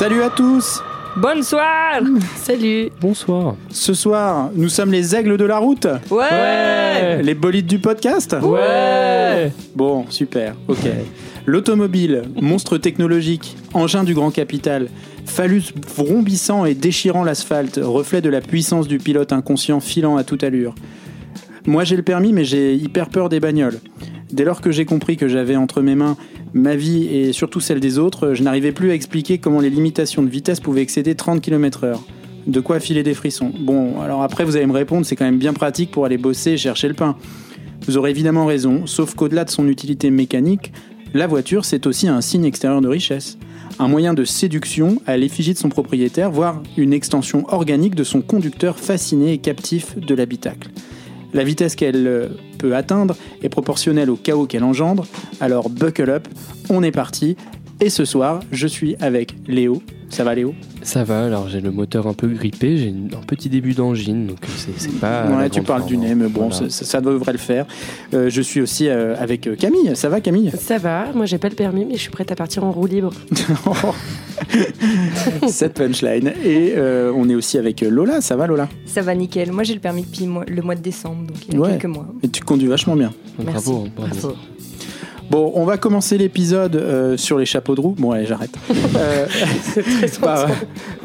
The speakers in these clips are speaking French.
Salut à tous. Bonsoir. Salut. Bonsoir. Ce soir, nous sommes les aigles de la route. Ouais, Les bolides du podcast. Ouais. Bon, super, ok. L'automobile, monstre technologique, engin du grand capital, phallus vrombissant et déchirant l'asphalte, reflet de la puissance du pilote inconscient filant à toute allure. Moi j'ai le permis mais j'ai hyper peur des bagnoles. Dès lors que j'ai compris que j'avais entre mes mains ma vie et surtout celle des autres, je n'arrivais plus à expliquer comment les limitations de vitesse pouvaient excéder 30 km/h. De quoi filer des frissons. Bon, alors après vous allez me répondre, c'est quand même bien pratique pour aller bosser et chercher le pain. Vous aurez évidemment raison, sauf qu'au-delà de son utilité mécanique, la voiture c'est aussi un signe extérieur de richesse. Un moyen de séduction à l'effigie de son propriétaire, voire une extension organique de son conducteur fasciné et captif de l'habitacle. La vitesse qu'elle euh, peut atteindre est proportionnelle au chaos qu'elle engendre, alors buckle up, on est parti. Et ce soir, je suis avec Léo. Ça va Léo Ça va, alors j'ai le moteur un peu grippé, j'ai un petit début d'angine, donc c'est c'est pas. Ouais, tu parles du nez, mais bon, Voilà. ça, ça devrait le faire. Euh, je suis aussi euh, avec euh, Camille. Ça va Camille? Ça va, moi j'ai pas le permis mais je suis prête à partir en roue libre. Cette punchline. Et euh, on est aussi avec Lola. Ça va Lola? Ça va nickel. Moi, j'ai le permis depuis moi- le mois de décembre, donc il y a Ouais. quelques mois. Et tu conduis vachement bien. Merci. Bravo, bravo. Bravo. Bon, on va commencer l'épisode euh, sur les chapeaux de roue. Bon, allez, j'arrête. Euh, par-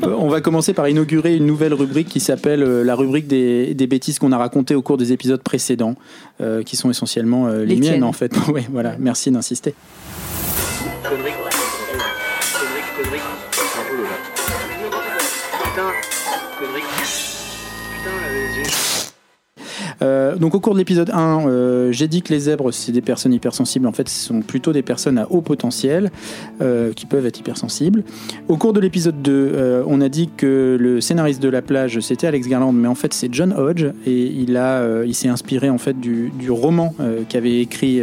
euh, on va commencer par inaugurer une nouvelle rubrique qui s'appelle euh, la rubrique des, des bêtises qu'on a racontées au cours des épisodes précédents, euh, qui sont essentiellement euh, les, Les miennes tiennes. en fait. ouais, voilà, merci d'insister. Euh, donc au cours de l'épisode 1, euh, j'ai dit que les zèbres, c'est des personnes hypersensibles. En fait, ce sont plutôt des personnes à haut potentiel euh, qui peuvent être hypersensibles. Au cours de l'épisode 2, euh, on a dit que le scénariste de La Plage, c'était Alex Garland, mais en fait c'est John Hodge et il, a, il s'est inspiré en fait du, du roman qu'avait écrit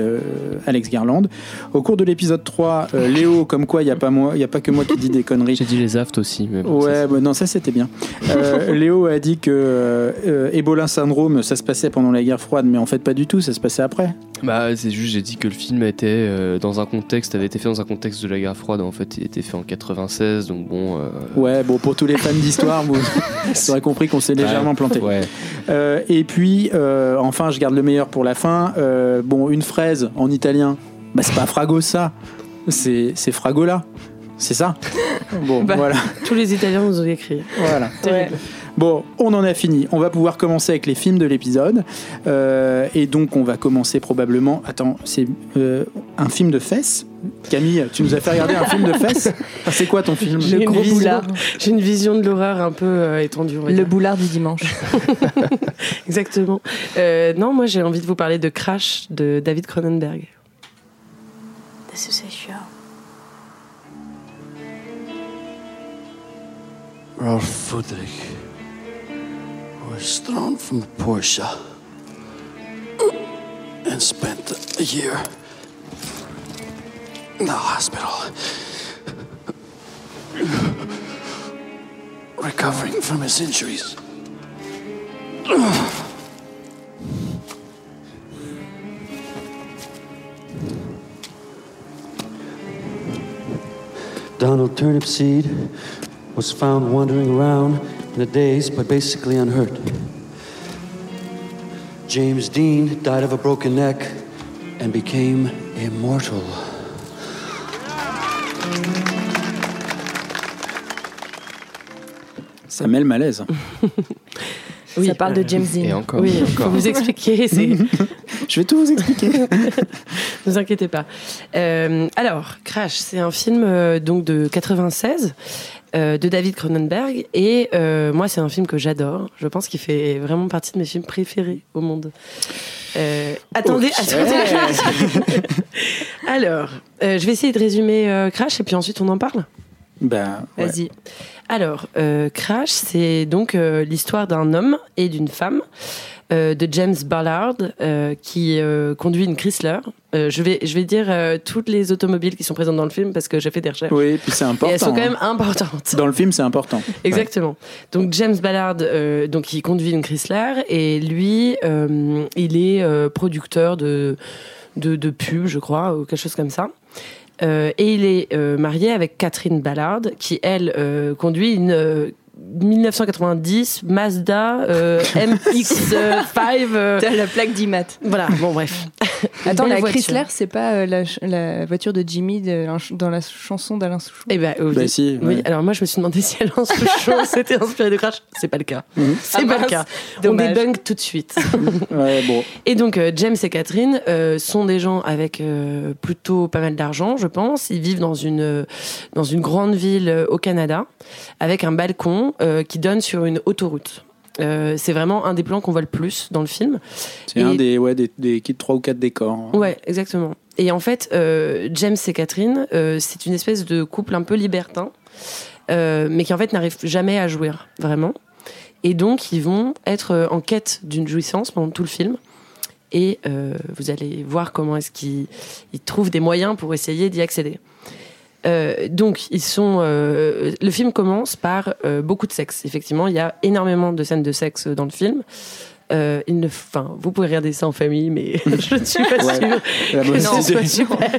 Alex Garland. Au cours de l'épisode 3, euh, Léo, comme quoi il n'y a, pas moi- il y a pas que moi qui dis des conneries. J'ai dit les aftes aussi, mais bon, ça, Ouais, bah non, ça c'était bien. Léo a dit que Ebola syndrome, ça se passait pendant la guerre froide, mais en fait pas du tout, ça se passait après. Bah, c'est juste, j'ai dit que le film était euh, dans un contexte, avait été fait dans un contexte de la guerre froide. En fait, il était fait en 96, donc bon. euh, Ouais, bon, pour tous les fans d'histoire, vous, vous aurez compris qu'on s'est légèrement planté. Ouais. Euh, et puis, euh, enfin, je garde le meilleur pour la fin. Euh, bon, une fraise en italien, bah c'est pas fragosa, c'est c'est fragola. C'est ça Bon, Bah. voilà. Tous les Italiens nous ont écrit. voilà. Terrible. Bon, on en a fini. On va pouvoir commencer avec les films de l'épisode. Euh, et donc, on va commencer probablement. Attends, c'est euh, un film de fesses Camille, tu nous as fait regarder un film de fesses C'est quoi ton film J'ai Le une gros vision- boulard. J'ai une vision de l'horreur un peu euh, étendue. Le dire. boulard du dimanche. Exactement. Euh, non, moi j'ai envie de vous parler de Crash de David Cronenberg. This is a show. Ralph Friedrich was thrown from a Porsche and spent a year in the hospital recovering from his injuries. Donald Turnipseed was found wandering around in a daze but basically unhurt. James Dean died of a broken neck and became immortal. Ça met le malaise. Oui, Ça parle de James Et Dean. encore. Oui, faut encore. vous expliquer. C'est Je vais tout vous expliquer. Ne vous inquiétez pas. Euh, alors, Crash, c'est un film euh, donc de 96 euh, de David Cronenberg et euh, moi c'est un film que j'adore. Je pense qu'il fait vraiment partie de mes films préférés au monde. Euh, attendez, Ok. attendez. alors, euh, je vais essayer de résumer euh, Crash et puis ensuite on en parle. Ben, ouais. Vas-y. Alors, euh, Crash, c'est donc l'histoire d'un homme et d'une femme de James Ballard euh, qui euh, conduit une Chrysler. Euh, je vais je vais dire euh, toutes les automobiles qui sont présentes dans le film parce que j'ai fait des recherches. Oui, puis c'est Et important. elles sont quand hein. même importantes. Dans le film, c'est important. Exactement. Donc James Ballard, euh, donc il conduit une Chrysler et lui, euh, il est euh, producteur de, de de pub, je crois, ou quelque chose comme ça. Euh, et il est euh, marié avec Catherine Ballard, qui elle euh, conduit une euh, 1990 Mazda euh, MX5. euh, T'as la plaque d'IMAT. voilà. Bon bref. Attends, la voiture. Chrysler, c'est pas euh, la, voiture de Jimmy de- dans la chanson d'Alain Souchon? Eh ben, oui. Bah si, Oui, ouais. alors moi je me suis demandé si Alain Souchon s'était inspiré de Crash. C'est pas le cas. Mhm. C'est Ah pas le mince, cas. dommage. On débunk tout de suite. Ouais, bon. Et donc euh, James et Catherine euh, sont des gens avec euh, plutôt pas mal d'argent, je pense. Ils vivent dans une euh, dans une grande ville euh, au Canada avec un balcon euh, qui donne sur une autoroute. Euh, c'est vraiment un des plans qu'on voit le plus dans le film. C'est Et- un des, ouais, des, des, trois ou quatre décors. hein. Ouais, exactement. Et en fait, euh, James et Catherine, euh, c'est une espèce de couple un peu libertin, mais qui en fait n'arrive jamais à jouir vraiment. Et donc, ils vont être en quête d'une jouissance pendant tout le film. Et vous allez voir comment est-ce qu'ils ils trouvent des moyens pour essayer d'y accéder. Euh, donc, ils sont. euh, le film commence par euh, beaucoup de sexe. Effectivement, il y a énormément de scènes de sexe dans le film. Euh, il ne, enfin, vous pouvez regarder ça en famille, mais je ne suis pas Ouais. sûre La que ce soit super.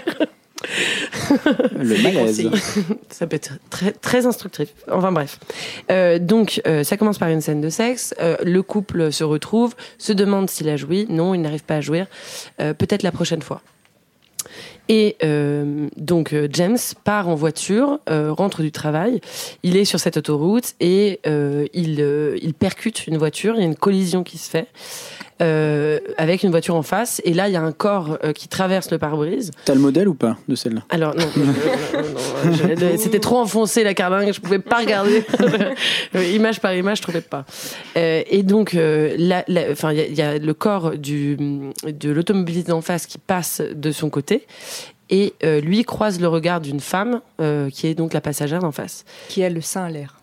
Le malaise. Ça peut être très, très instructif. Enfin bref. Euh, donc, euh, ça commence par une scène de sexe. Euh, le couple se retrouve, se demande s'il a joui. Non, il n'arrive pas à jouir. Euh, Peut-être la prochaine fois. Et euh, donc euh, James part en voiture, euh, rentre du travail, il est sur cette autoroute et il, il percute une voiture, il y a une collision qui se fait euh, avec une voiture en face et là il y a un corps euh, qui traverse le pare-brise T'as le modèle ou pas de celle-là? Alors non, c'était trop enfoncé la carlingue, je pouvais pas regarder Euh, image par image, je trouvais pas. Euh, et donc, euh, là, là, enfin, il y, a- il y a le corps du de l'automobiliste d'en face qui passe de son côté. Et euh, lui croise le regard d'une femme euh, qui est donc la passagère d'en face. qui a le sein à l'air.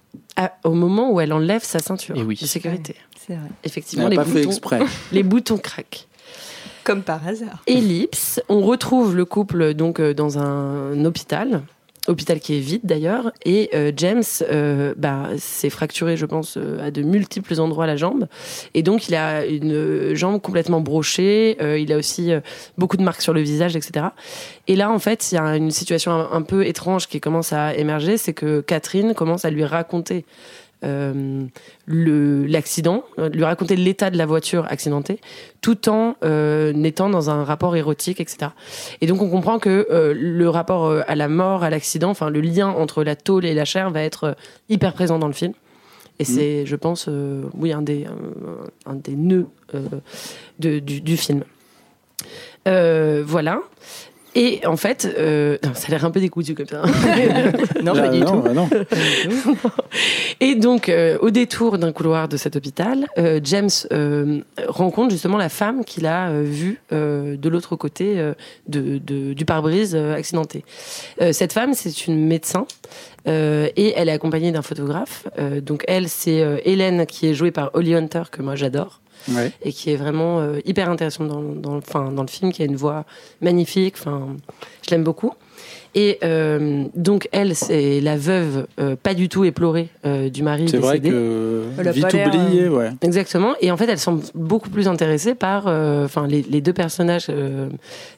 Au moment où elle enlève sa ceinture Eh oui. de sécurité. C'est vrai. Effectivement, les fait boutons, exprès. les boutons craquent. Comme par hasard. Ellipse, on retrouve le couple donc euh, dans un hôpital, hôpital qui est vide d'ailleurs, et euh, James euh, bah, s'est fracturé, je pense, euh, à de multiples endroits la jambe, et donc il a une euh, jambe complètement brochée, euh, il a aussi euh, beaucoup de marques sur le visage, etc. Et là, en fait, il y a une situation un, un peu étrange qui commence à émerger, c'est que Catherine commence à lui raconter euh, l'accident, euh, lui raconter l'état de la voiture accidentée, tout en euh, étant dans un rapport érotique, etc. Et donc on comprend que euh, le rapport euh, à la mort, à l'accident, enfin le lien entre la tôle et la chair va être hyper présent dans le film. Et c'est, je pense, oui, un des, un, un des nœuds de- du, du film. Voilà. Et en fait, euh, non, ça a l'air un peu décousu comme ça. non, pas Ah, du non, tout. bah non. Et donc, euh, au détour d'un couloir de cet hôpital, euh, James rencontre justement la femme qu'il a vue de l'autre côté de, de- du pare-brise accidenté. Cette femme, c'est une médecin et elle est accompagnée d'un photographe. Donc, elle, c'est Hélène qui est jouée par Holly Hunter, que moi j'adore Ouais. et qui est vraiment euh, hyper intéressante dans, dans, enfin, dans le film, qui a une voix magnifique. Enfin, je l'aime beaucoup. Et euh, donc elle, c'est la veuve euh, pas du tout éplorée euh, du mari C'est vrai décédé. que Elle a vite pas l'air, oublié, ouais. Exactement. Et en fait, elle semble beaucoup plus intéressée par, euh, enfin, les, les deux personnages euh,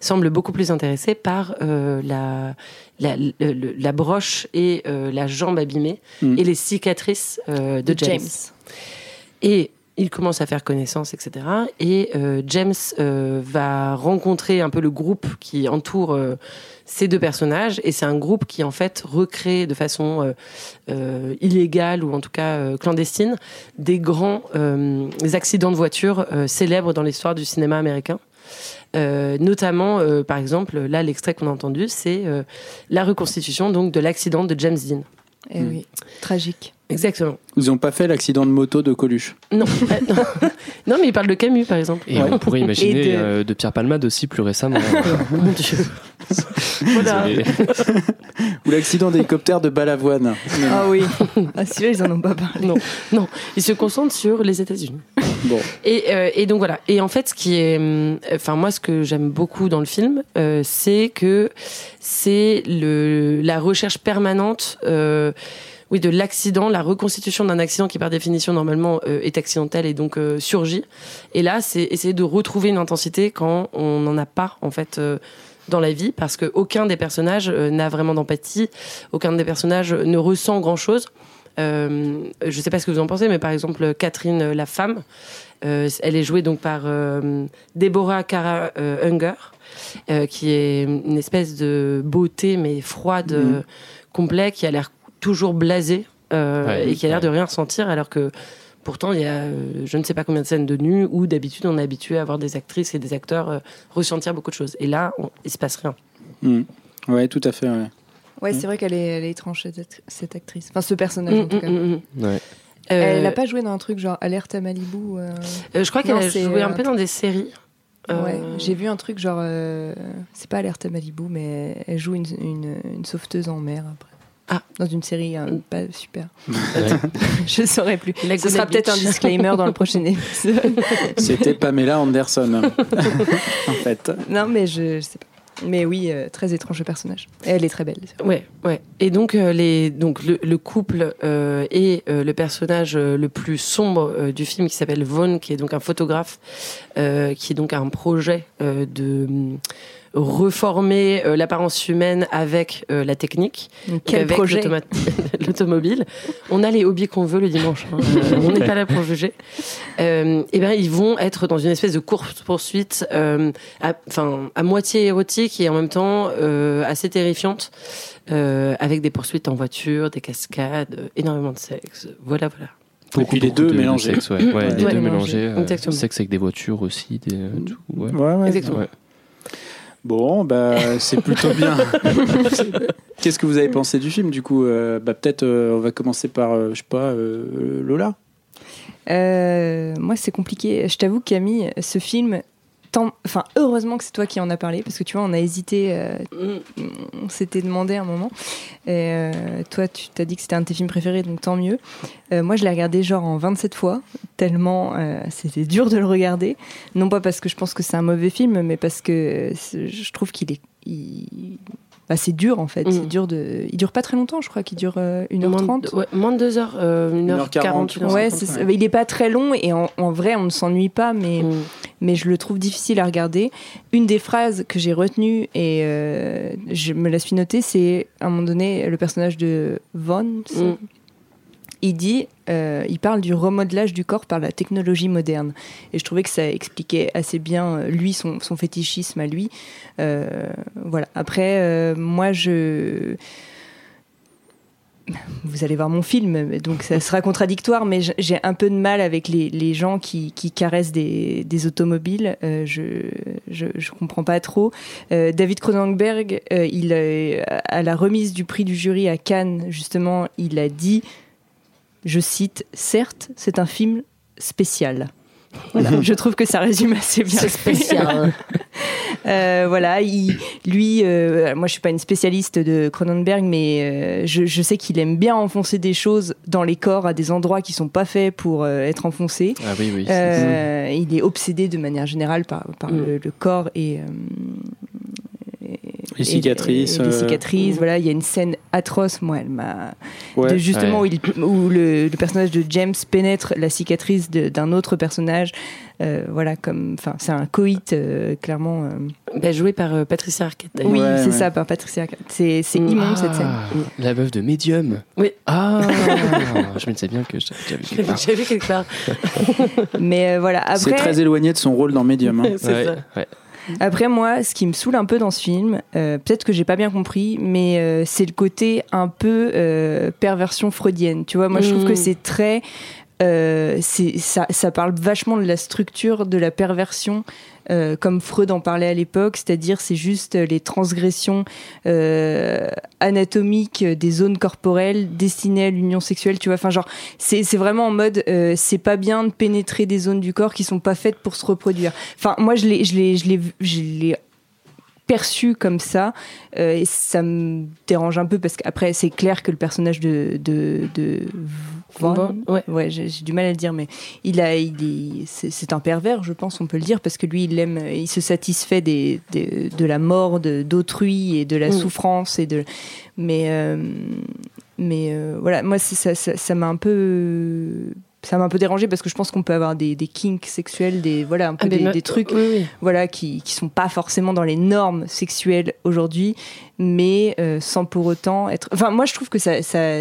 semblent beaucoup plus intéressés par euh, la, la, le- le- la broche et euh, la jambe abîmée Mm. et les cicatrices euh, de James. Et il commence à faire connaissance, etc. Et euh, James euh, va rencontrer un peu le groupe qui entoure euh, ces deux personnages. Et c'est un groupe qui, en fait, recrée de façon illégale ou en tout cas clandestine des grands accidents de voiture célèbres dans l'histoire du cinéma américain. Notamment, par exemple, là, l'extrait qu'on a entendu, c'est la reconstitution donc de l'accident de James Dean. Eh oui, tragique. Exactement. Ils n'ont pas fait l'accident de moto de Coluche. Non, Euh, non, mais il parle de Camus, par exemple. Et on pourrait imaginer de- euh, de... Pierre Palmade aussi plus récemment. Mon Dieu. voilà. Ou l'accident d'hélicoptère de Balavoine. Ah oui. Ah celui-là, ils en ont pas parlé. Non, non, il se concentre sur les États-Unis. Bon. Et, euh, et donc voilà. Et en fait, ce qui est, hum, enfin moi, ce que j'aime beaucoup dans le film, euh, c'est que c'est le la recherche permanente. Euh, oui, de l'accident, la reconstitution d'un accident qui par définition normalement euh, est accidentel et donc euh, surgit. Et là, c'est essayer de retrouver une intensité quand on n'en a pas en fait euh, dans la vie, parce que aucun des personnages n'a vraiment d'empathie, aucun des personnages ne ressent grand chose. Euh, je sais pas ce que vous en pensez, mais par exemple Catherine la femme, euh, elle est jouée donc par euh, Deborah euh, Unger, qui est une espèce de beauté mais froide, euh, complet, qui a l'air toujours blasée euh, Ouais, et qui a l'air ouais. de rien ressentir, alors que pourtant il y a euh, je ne sais pas combien de scènes de nu où d'habitude on est habitué à voir des actrices et des acteurs euh, ressentir beaucoup de choses. Et là, on, il se passe rien. Mm. Ouais, tout à fait. Ouais. Ouais, c'est vrai qu'elle est, elle est étrange, cette, act- cette actrice. Enfin, ce personnage, en Mm, tout mm, cas. mm, mm. Ouais. Euh, Elle n'a pas joué dans un truc genre Alerte à Malibu euh, euh, je crois qu'elle a joué un peu dans des séries. Euh, Ouais, j'ai vu un truc genre. euh, c'est pas Alerte à Malibu, mais elle joue une, une, une sauveteuse en mer après. Ah. Dans une série euh, pas super. Ouais. Je saurais plus. Ce sera peut-être un disclaimer dans le prochain épisode. C'était Pamela Anderson, en fait. non, mais je, je sais pas. Mais oui, euh, très étrange personnage. Elle est très belle. Ouais, ouais. Et donc, euh, les, donc le, le couple euh, et euh, le personnage euh, le plus sombre euh, du film qui s'appelle Vaughn, qui est donc un photographe, euh, qui est donc un projet euh, de reformer euh, l'apparence humaine avec euh, la technique, Quel avec projet l'automobile. On a les hobbies qu'on veut le dimanche. hein. Euh, on n'est pas là pour juger. Euh, et ben, ils vont être dans une espèce de course poursuite, euh, à, enfin à moitié érotique et en même temps euh, assez terrifiante, euh, avec des poursuites en voiture, des cascades, énormément de sexe. Voilà, voilà. Et puis les deux de- de mélangés. sexe, ouais. Ouais, les Ouais. deux Mélangés. euh, sexe avec des voitures aussi, des, tout. Ouais. Ouais, ouais. Exactement. Bon, bah, c'est plutôt bien. Qu'est-ce que vous avez pensé du film, du coup Euh, bah, Peut-être, euh, on va commencer par, euh, je sais pas, euh, Lola Euh, moi, c'est compliqué. Je t'avoue, Camille, ce film. Tant- Enfin, heureusement que c'est toi qui en as parlé, parce que tu vois, on a hésité, euh, Mm. on s'était demandé un moment. Et euh, toi, tu t'as dit que c'était un de tes films préférés, donc tant mieux. Euh, moi, je l'ai regardé genre en 27 fois, tellement c'était dur de le regarder. Non pas parce que je pense que c'est un mauvais film, mais parce que je trouve qu'il est. il- bah, c'est dur en fait, Mm. c'est dur de. Il dure pas très longtemps, je crois qu'il dure euh, 1h30. Moins de, ouais, moins de 2 heures, euh, 1h40. 1h40, Ouais, il est pas très long et en, en vrai on ne s'ennuie pas, mais, Mm. mais je le trouve difficile à regarder. Une des phrases que j'ai retenues et euh, je me la suis notée, c'est à un moment donné le personnage de Von. Il dit, euh, il parle du remodelage du corps par la technologie moderne. Et je trouvais que ça expliquait assez bien euh, lui son, son fétichisme à lui. Euh, voilà. Après, moi je vous allez voir mon film, donc ça sera contradictoire, mais j'ai un peu de mal avec les, les gens qui, qui caressent des, des automobiles. Je, je je comprends pas trop. David Cronenberg, il à la remise du prix du jury à Cannes, justement, il a dit, je cite, certes, c'est un film spécial. Voilà, je trouve que ça résume assez bien. C'est spécial. Euh, voilà, il, lui, euh, moi je suis pas une spécialiste de Cronenberg, mais euh, je, je sais qu'il aime bien enfoncer des choses dans les corps à des endroits qui sont pas faits pour euh, être enfoncés. Ah oui, oui. c'est- Il est obsédé de manière générale par, par Mm. le, le corps et, euh, et- Les cicatrices, et les euh, cicatrices. Mm. Voilà, il y a une scène atroce. Moi, elle m'a Ouais. justement Ouais. où, il- où le, le personnage de James pénètre la cicatrice d'un autre personnage. Euh, voilà, comme, enfin, c'est un coït euh, clairement. euh. Bah, joué par euh, Patricia Arquette. Oui, Ouais, c'est ouais. ça, par Patricia. Arquette. C'est c'est Mm. immonde cette scène. Ah, La meuf de Medium. Oui. Ah, je me disais bien que j'avais déjà vu Je quelque part. quelque part. Mais euh, voilà, C'est après, très éloigné de son rôle dans Medium. hein. C'est Ouais, ça. Après moi, ce qui me saoule un peu dans ce film, euh, peut-être que j'ai pas bien compris, mais euh, c'est le côté un peu euh, perversion freudienne. Tu vois, moi je trouve Mm. que c'est très euh, c'est ça, ça parle vachement de la structure de la perversion euh, comme Freud en parlait à l'époque, c'est-à-dire c'est juste les transgressions euh, anatomiques des zones corporelles destinées à l'union sexuelle, tu vois. Enfin, genre, c'est vraiment en mode, euh, c'est pas bien de pénétrer des zones du corps qui sont pas faites pour se reproduire. Enfin, moi, je l'ai, je je je perçu comme ça et ça me dérange un peu parce qu'après c'est clair que le personnage de Vaughn. Ouais. Ouais, j'ai du mal à le dire, mais il a, il est- c'est un pervers, je pense, on peut le dire, parce que lui, il aime, il se satisfait des, des- de la mort d'autrui et de la Mm. souffrance et de, mais, euh, mais euh, voilà, moi, ça, ça, m'a un peu, ça m'a un peu dérangé parce que je pense qu'on peut avoir des, des kinks sexuels, des, voilà, un peu Ah, mais des, trucs Oui, oui. voilà, qui, qui sont pas forcément dans les normes sexuelles aujourd'hui, mais euh, sans pour autant être. Enfin, moi, je trouve que ça, ça,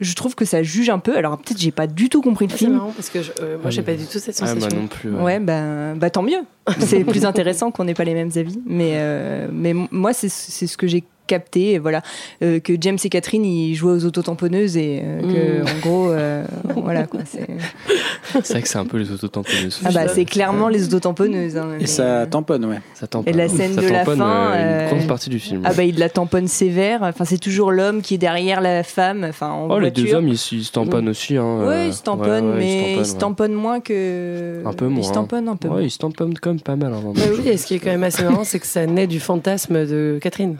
je trouve que ça juge un peu. Alors peut-être j'ai pas du tout compris le Ah, C'est film. marrant parce que je- euh, moi, j'ai pas du tout cette Ah, sensation. moi non plus. Ouais, bah, bah tant mieux. C'est plus intéressant qu'on n'ait pas les mêmes avis. Mais, euh, mais moi, c'est c'est ce que j'ai capté. et Voilà, Euh, que James et Catherine ils jouaient aux autotamponneuses et euh, que Mm. en gros, euh, voilà quoi. c'est- vrai que c'est un peu les autotamponneuses. Ah bah c'est clairement les autotamponneuses. hein, Et mais- ça tamponne, ouais. Ça tamponne. Et la scène Ça de la fin, euh, euh, Une grande partie du film. Ah bah il la tamponne sévère. Enfin c'est toujours l'homme qui est derrière la femme. Enfin en oh, les deux hommes, ils, ils se tamponnent aussi. Hein, Oui, euh, ils se tamponnent, ouais, ouais, mais ils tamponnent, se ouais. tamponnent moins que. Un peu Ils moins, se hein. tamponnent un peu. Ouais, ils se tamponnent quand même pas mal. hein. Bah oui, et ce qui est quand même assez marrant, c'est que ça naît du fantasme de Catherine.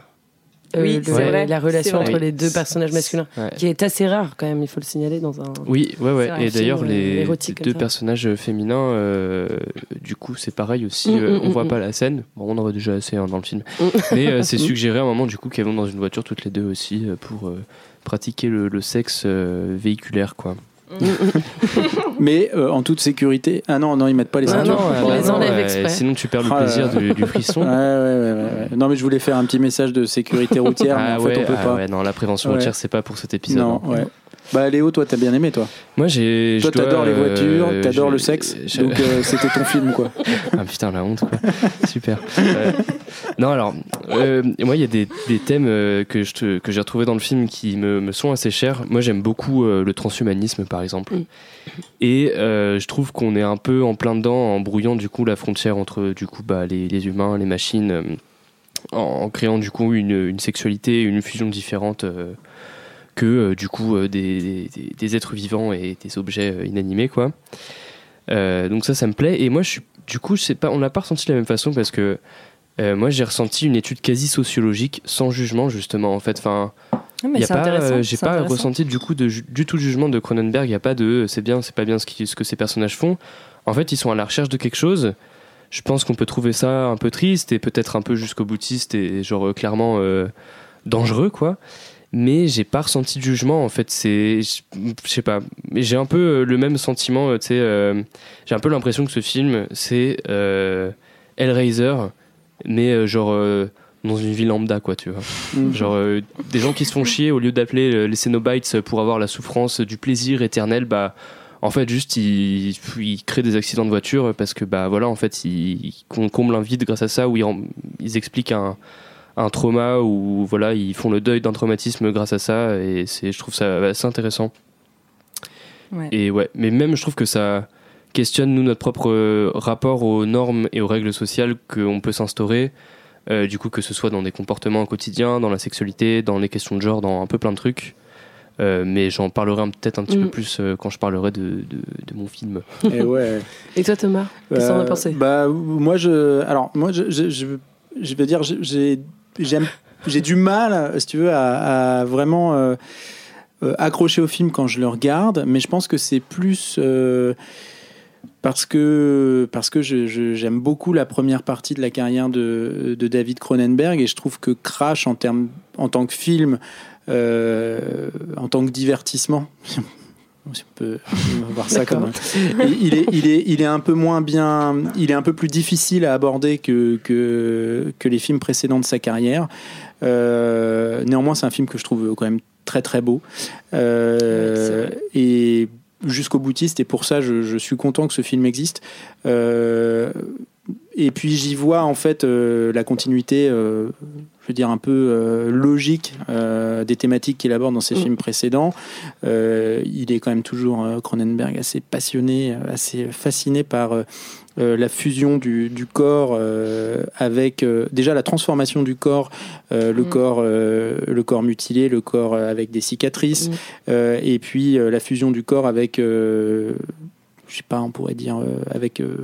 Euh, Oui, le- c'est vrai, La relation entre les deux personnages masculins, Ouais. qui est assez rare quand même, il faut le signaler dans un. Oui, ouais, ouais. Et d'ailleurs, euh, les deux ça. personnages féminins, euh, du coup, c'est pareil aussi. Mm, euh, mm, on voit mm, pas la scène. Bon, on en voit déjà assez hein, dans le film. Mm. Mais euh, c'est suggéré à un moment, du coup, qu'elles vont dans une voiture toutes les deux aussi pour euh, pratiquer le, le sexe euh, véhiculaire, quoi. Mais euh, en toute sécurité. Ah non, non, ils mettent pas les Ah ceintures. non, on les enlève ouais, exprès. sinon tu perds le Ah là plaisir du, du frisson. Ouais, ouais, ouais, ouais, ouais. Non, mais je voulais faire un petit message de sécurité routière, mais Ah en ouais, fait, on peut ah pas. ouais, non, la prévention Ouais. routière, c'est pas pour cet épisode. non, hein. ouais. Bah, Léo, toi, t'as bien aimé, toi. Moi, j'ai. Toi, t'adores les voitures, euh, t'adores le sexe. Donc, euh, c'était ton film, quoi. Ah putain, la honte, quoi. Super. Euh, non, alors, euh, moi, il y a des, des thèmes euh, que je te- que j'ai retrouvés dans le film qui me, me sont assez chers. Moi, j'aime beaucoup le transhumanisme, par exemple. Et je trouve qu'on est un peu en plein dedans, en brouillant, du coup, la frontière entre, du coup, bah, les, les humains, les machines, en, en créant, du coup, une, une sexualité, une fusion différente. Que euh, du coup euh, des, des- des êtres vivants et des objets euh, inanimés quoi. Donc ça ça me plaît. Et moi je suis du coup je sais pas on l'a pas ressenti de la même façon parce que moi j'ai ressenti une étude quasi sociologique sans jugement justement en fait. Enfin Ah, c'est pas j'ai pas ressenti du coup de, du tout de jugement de Cronenberg. Il y a pas de c'est bien c'est pas bien ce, qui- ce que ces personnages font. En fait ils sont à la recherche de quelque chose. Je pense qu'on peut trouver ça un peu triste et peut-être un peu jusqu'au boutiste et genre clairement euh, dangereux quoi mais j'ai pas ressenti de jugement en fait. C'est je sais pas. Mais j'ai un peu euh, le même sentiment euh, tu sais euh, j'ai un peu l'impression que ce film c'est euh, Hellraiser mais genre euh, dans une ville lambda quoi tu vois. Mm. genre des gens qui se font chier au lieu d'appeler les Cénobites pour avoir la souffrance du plaisir éternel bah en fait juste ils, ils créent des accidents de voiture parce que bah voilà en fait ils, ils comblent un vide grâce à ça où ils, ils expliquent un un trauma ou voilà ils font le deuil d'un traumatisme grâce à ça et c'est je trouve ça assez intéressant Ouais. et ouais mais même je trouve que ça questionne nous notre propre euh, rapport aux normes et aux règles sociales qu'on peut s'instaurer euh, du coup que ce soit dans des comportements au quotidien dans la sexualité dans les questions de genre dans un peu plein de trucs Euh, mais j'en parlerai peut-être un petit Mm. peu plus euh, quand je parlerai de, de, de mon film Et ouais. Et toi, Thomas, qu'est-ce que t'en as pensé? Bah, moi, je. Alors, moi, je, je, je, je veux dire, j'ai j'ai du mal, si tu veux, à, vraiment euh, euh, accrocher au film quand je le regarde, mais je pense que c'est plus. euh, parce que, parce que j'aime beaucoup la première partie de la carrière de, David Cronenberg et je trouve que Crash, en, termes, en tant que film, en tant que divertissement, si on peut voir ça comme il est, il, est, il est un peu moins bien, il est un peu plus difficile à aborder que, que, que les films précédents de sa carrière. Euh, néanmoins, c'est un film que je trouve quand même très très beau. Euh, et jusqu'au boutiste, et pour ça, je, je suis content que ce film existe. Euh, et puis j'y vois en fait euh, la continuité, euh, je veux dire un peu euh, logique des thématiques qu'il aborde dans ses Mm. films précédents. Il est quand même toujours Cronenberg assez passionné, assez fasciné par euh, la fusion du, du corps avec déjà la transformation du corps, le Mm. corps, le corps mutilé, le corps avec des cicatrices, Mm. et puis la fusion du corps avec je sais pas, on pourrait dire euh, avec euh,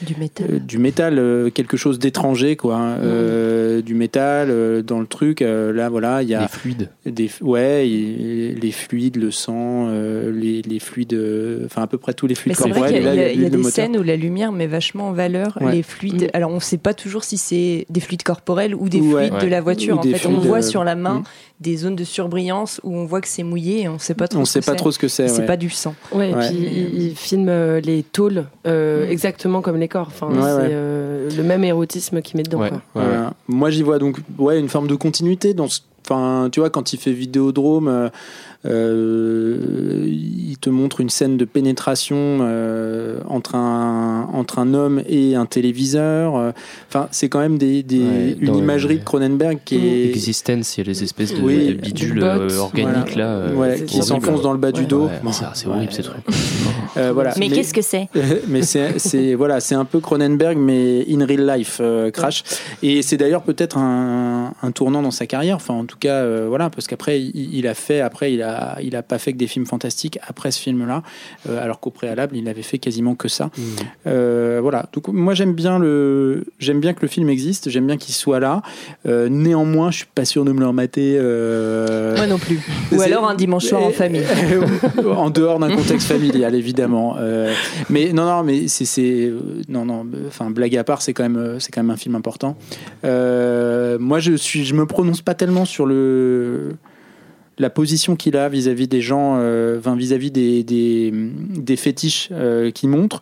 Du métal. euh, du métal, euh, quelque chose d'étranger, quoi. hein. Euh, du métal euh, dans le truc. euh, là, voilà, il y Les a fluides. des, ouais, les fluides, le sang, euh, les, les fluides, euh, enfin à peu près tous les fluides c'est vrai corporels. qu'il y a, et là, il y a- y des moteur. scènes où la lumière met vachement en valeur Ouais. les fluides. Mm. Alors on ne sait pas toujours si c'est des fluides corporels ou des Ouais. fluides de la voiture. Ou En fait, on voit euh, sur la main mm. Des zones de surbrillance où on voit que c'est mouillé et on ne sait pas trop. On ce sait que pas trop ce que c'est. C'est ouais. pas du sang. Ouais, et Ouais. puis il, il filme euh, les tôles euh, Mm. exactement comme les corps. Enfin, Ouais, c'est ouais. euh, le même érotisme qu'il met dedans. Ouais, quoi. ouais, ouais. Voilà. Moi, j'y vois donc ouais, une forme de continuité dans ce. Enfin, tu vois, quand il fait Vidéodrome, euh, euh, il te montre une scène de pénétration euh, entre, un, entre un homme et un téléviseur. Euh, Enfin, c'est quand même des, des- Ouais, une imagerie de Cronenberg qui est. Existence, il y a les espèces de, Oui, de bidules euh, organiques voilà. là. euh, Ouais, c'est qui horrible. s'enfonce dans le bas du dos. Ouais, Bon, c'est horrible ouais. ces trucs. Euh, voilà. Mais, qu'est-ce que c'est? Mais c'est c'est- voilà c'est un peu Cronenberg mais in real life euh, Crash et c'est d'ailleurs peut-être un, un tournant dans sa carrière enfin en tout cas euh, voilà parce qu'après il, il a fait après il a il a pas fait que des films fantastiques après ce film là alors qu'au préalable il avait fait quasiment que ça Euh, voilà donc moi j'aime bien le j'aime bien que le film existe j'aime bien qu'il soit là Euh, néanmoins je suis pas sûr de me le remater euh, Moi non plus. Ou alors un dimanche soir en famille. en dehors d'un contexte familial, évidemment. Euh, mais non, non, mais c'est, c'est euh, non, non. Enfin, blague à part, c'est quand même, euh, c'est quand même un film important. Euh, moi, je suis, je me prononce pas tellement sur le la position qu'il a vis-à-vis des gens, euh, enfin, vis-à-vis des, des, des fétiches euh, qu'il montre.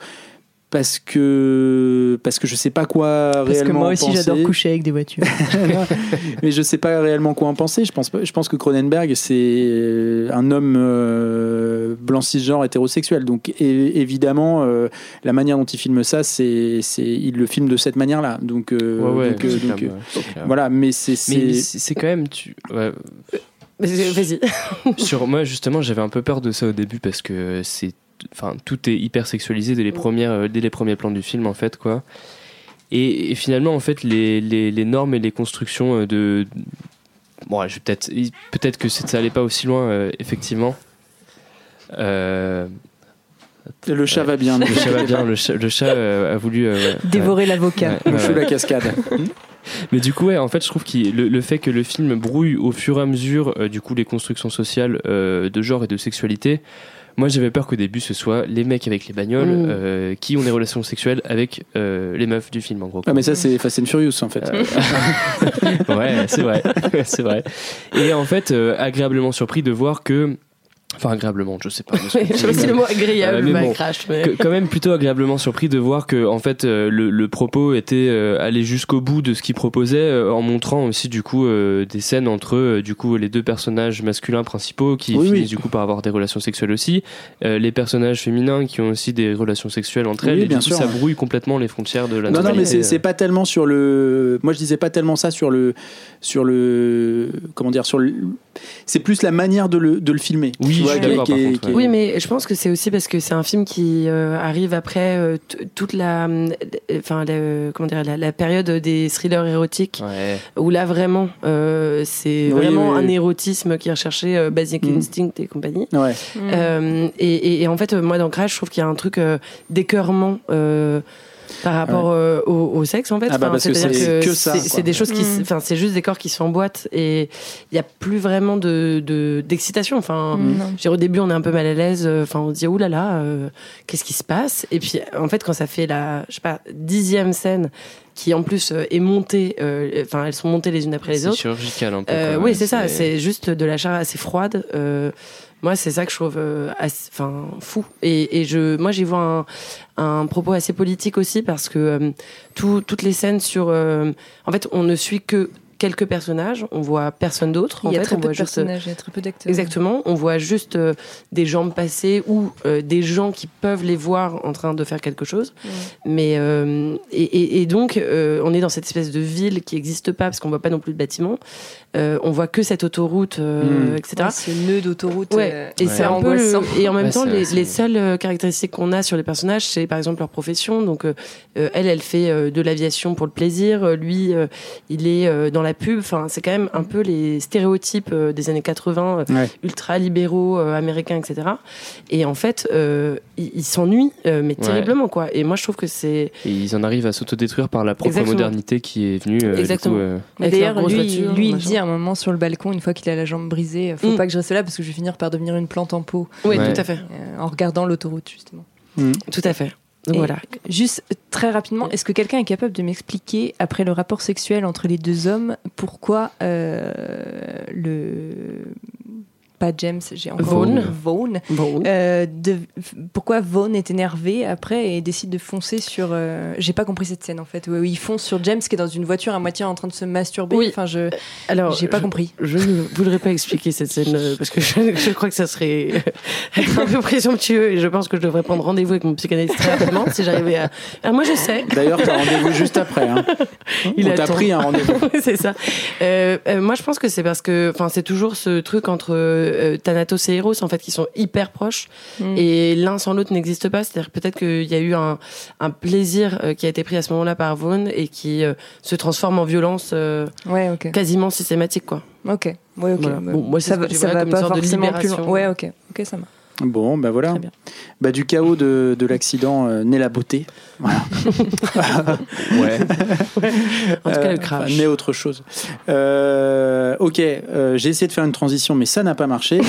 Parce que, parce que je sais pas quoi Parce que réellement moi aussi penser. j'adore coucher avec des voitures. mais je sais pas réellement quoi en penser. Je pense, pas- je pense que Cronenberg, c'est un homme euh, blanc cisgenre hétérosexuel. Donc évidemment, euh, la manière dont il filme ça, c'est, c'est, il le filme de cette manière-là. Donc, euh, Ouais, ouais, donc, euh, c'est donc, clair, euh, ouais, voilà. Mais c'est quand même. Tu... Vas-y. Sur moi, justement, j'avais un peu peur de ça au début parce que c'est, enfin, tout est hyper sexualisé dès les premières, euh, dès les premiers plans du film, en fait, quoi. Et, et finalement, en fait, les, les, les normes et les constructions euh, de, bon, je peut-être, peut-être que ça allait pas aussi loin, euh, effectivement. Euh, le chat va bien. le chat va bien. Le chat, le chat, euh, a voulu euh, Dévorer l'avocat. joue ouais. la cascade. Mais du coup, ouais, en fait, je trouve que le, le fait que le film brouille au fur et à mesure, euh, du coup, les constructions sociales euh, de genre et de sexualité. Moi, j'avais peur qu'au début, ce soit les mecs avec les bagnoles Mm. euh, qui ont des relations sexuelles avec les meufs du film, en gros. Ah, mais ça, c'est Fast and Furious en fait. ouais, c'est vrai, c'est vrai. Et en fait, agréablement surpris de voir que, enfin, agréablement, je sais pas. Je sais pas si le mot agréable Euh, mais bon. crash. Mais... Que- quand même plutôt agréablement surpris de voir que en fait euh, le, le propos était euh, allé jusqu'au bout de ce qu'il proposait euh, en montrant aussi du coup euh, des scènes entre euh, du coup les deux personnages masculins principaux qui Oui, finissent oui. du coup par avoir des relations sexuelles aussi euh, les personnages féminins qui ont aussi des relations sexuelles entre Oui, elles et bien du coup, sûr, ça ouais. brouille complètement les frontières de la Non, non, mais c'est pas tellement sur le. Moi, je disais pas tellement ça sur le, sur le, comment dire, sur le. C'est plus la manière de le, de le filmer. Oui, je suis d'accord, Oui, mais je pense que c'est aussi parce que c'est un film qui euh, arrive après euh, toute la, euh, enfin, comment dire, la, la période des thrillers érotiques, Ouais. où là vraiment, euh, c'est Oui, vraiment oui, oui. un érotisme qui est recherché, euh, Basic Mm. Instinct et compagnie. Ouais. Euh, et, et- et en fait, moi dans Crash, je trouve qu'il y a un truc euh, d'écœurement. Par rapport euh, au, au sexe en fait Ah bah, Enfin, que c'est que c'est- ça, quoi. c'est des choses qui Mm. enfin c'est juste des corps qui s'emboîtent et il y a plus vraiment de de- d'excitation enfin veux dire, au début, on est un peu mal à l'aise. euh, Enfin, on se dit, oulala, là là, euh, qu'est-ce qui se passe? Et puis, en fait, quand ça fait la, je sais pas, dixième scène, qui en plus est montée, euh, enfin, elles sont montées les unes après les C'est autres. chirurgical un peu. Euh, oui, c'est ça. C'est juste de la chair assez froide. Euh, moi, c'est ça que je trouve, euh, enfin, fou. Et, je, moi, j'y vois un, propos assez politique aussi parce que euh, tout- toutes les scènes sur, euh, en fait, on ne suit que quelques personnages. On voit personne d'autre. Il y a fait, très peu de juste- personnages, il y a très peu d'acteurs. Exactement, on voit juste euh, des jambes passer ou euh, des gens qui peuvent les voir en train de faire quelque chose. Mais euh, et, et- et donc euh, on est dans cette espèce de ville qui n'existe pas parce qu'on voit pas non plus de bâtiments. Euh, on voit que cette autoroute, euh, Mm. etc. Ouais, ce nœud d'autoroute. Ouais, euh, et Ouais. c'est un peu le- et en même Ouais, temps les, seules euh, caractéristiques qu'on a sur les personnages c'est par exemple leur profession donc elle elle fait euh, de l'aviation pour le plaisir Euh, lui euh, il est euh, dans la pub. Enfin, c'est quand même un peu les stéréotypes euh, des années 80, euh, Ouais. ultra libéraux euh, américains, etc. Et en fait, euh, ils s'ennuient, euh, mais terriblement quoi. Et moi, je trouve que c'est Et ils en arrivent à s'autodétruire par la propre Exactement. modernité qui est venue. euh, du Exactement. euh, D'ailleurs, lui, voiture, lui il dit à un moment sur le balcon, une fois qu'il a la jambe brisée, faut Mm. pas que je reste là parce que je vais finir par devenir une plante en pot oui, Ouais. tout à fait, euh, en regardant l'autoroute justement. tout à fait. Et voilà. Juste très rapidement, est-ce que quelqu'un est capable de m'expliquer, après le rapport sexuel entre les deux hommes, pourquoi euh, le. Pas James, j'ai encore. Vaughn. Vaughn. Euh, de- pourquoi Vaughn est énervé après et décide de foncer sur. euh, J'ai pas compris cette scène en fait, où il fonce sur James qui est dans une voiture à moitié en train de se masturber. Oui. Enfin, je Alors, j'ai pas je- compris. Je ne voudrais pas expliquer cette scène euh, parce que je, je crois que ça serait être un peu présomptueux et je pense que je devrais prendre rendez-vous avec mon psychanalyste très rapidement si j'arrivais à. Alors moi je sais. D'ailleurs, t'as rendez-vous juste après. Hein. Il On t'a pris un rendez-vous. c'est ça. Euh, euh, moi, je pense que c'est parce que, enfin, c'est toujours ce truc entre euh, Thanatos et Eros, en fait, qui sont hyper proches Mm. et l'un sans l'autre n'existe pas. C'est-à-dire peut-être qu'il y a eu un, un plaisir euh, qui a été pris à ce moment-là par Vaughn et qui euh, se transforme en violence euh, Ouais, quasiment systématique, quoi. Ok. Ouais, ok. Voilà. Bah, Bon, moi, c'est ça va, ça va pas forcément plus loin. Ouais, ok. Ok, ça marche. Bon, ben voilà. Bah, du chaos de, de l'accident euh, naît la beauté. Voilà. ouais. En tout cas, Euh, le crash. enfin, naît autre chose. Euh, ok, euh, j'ai essayé de faire une transition, mais ça n'a pas marché.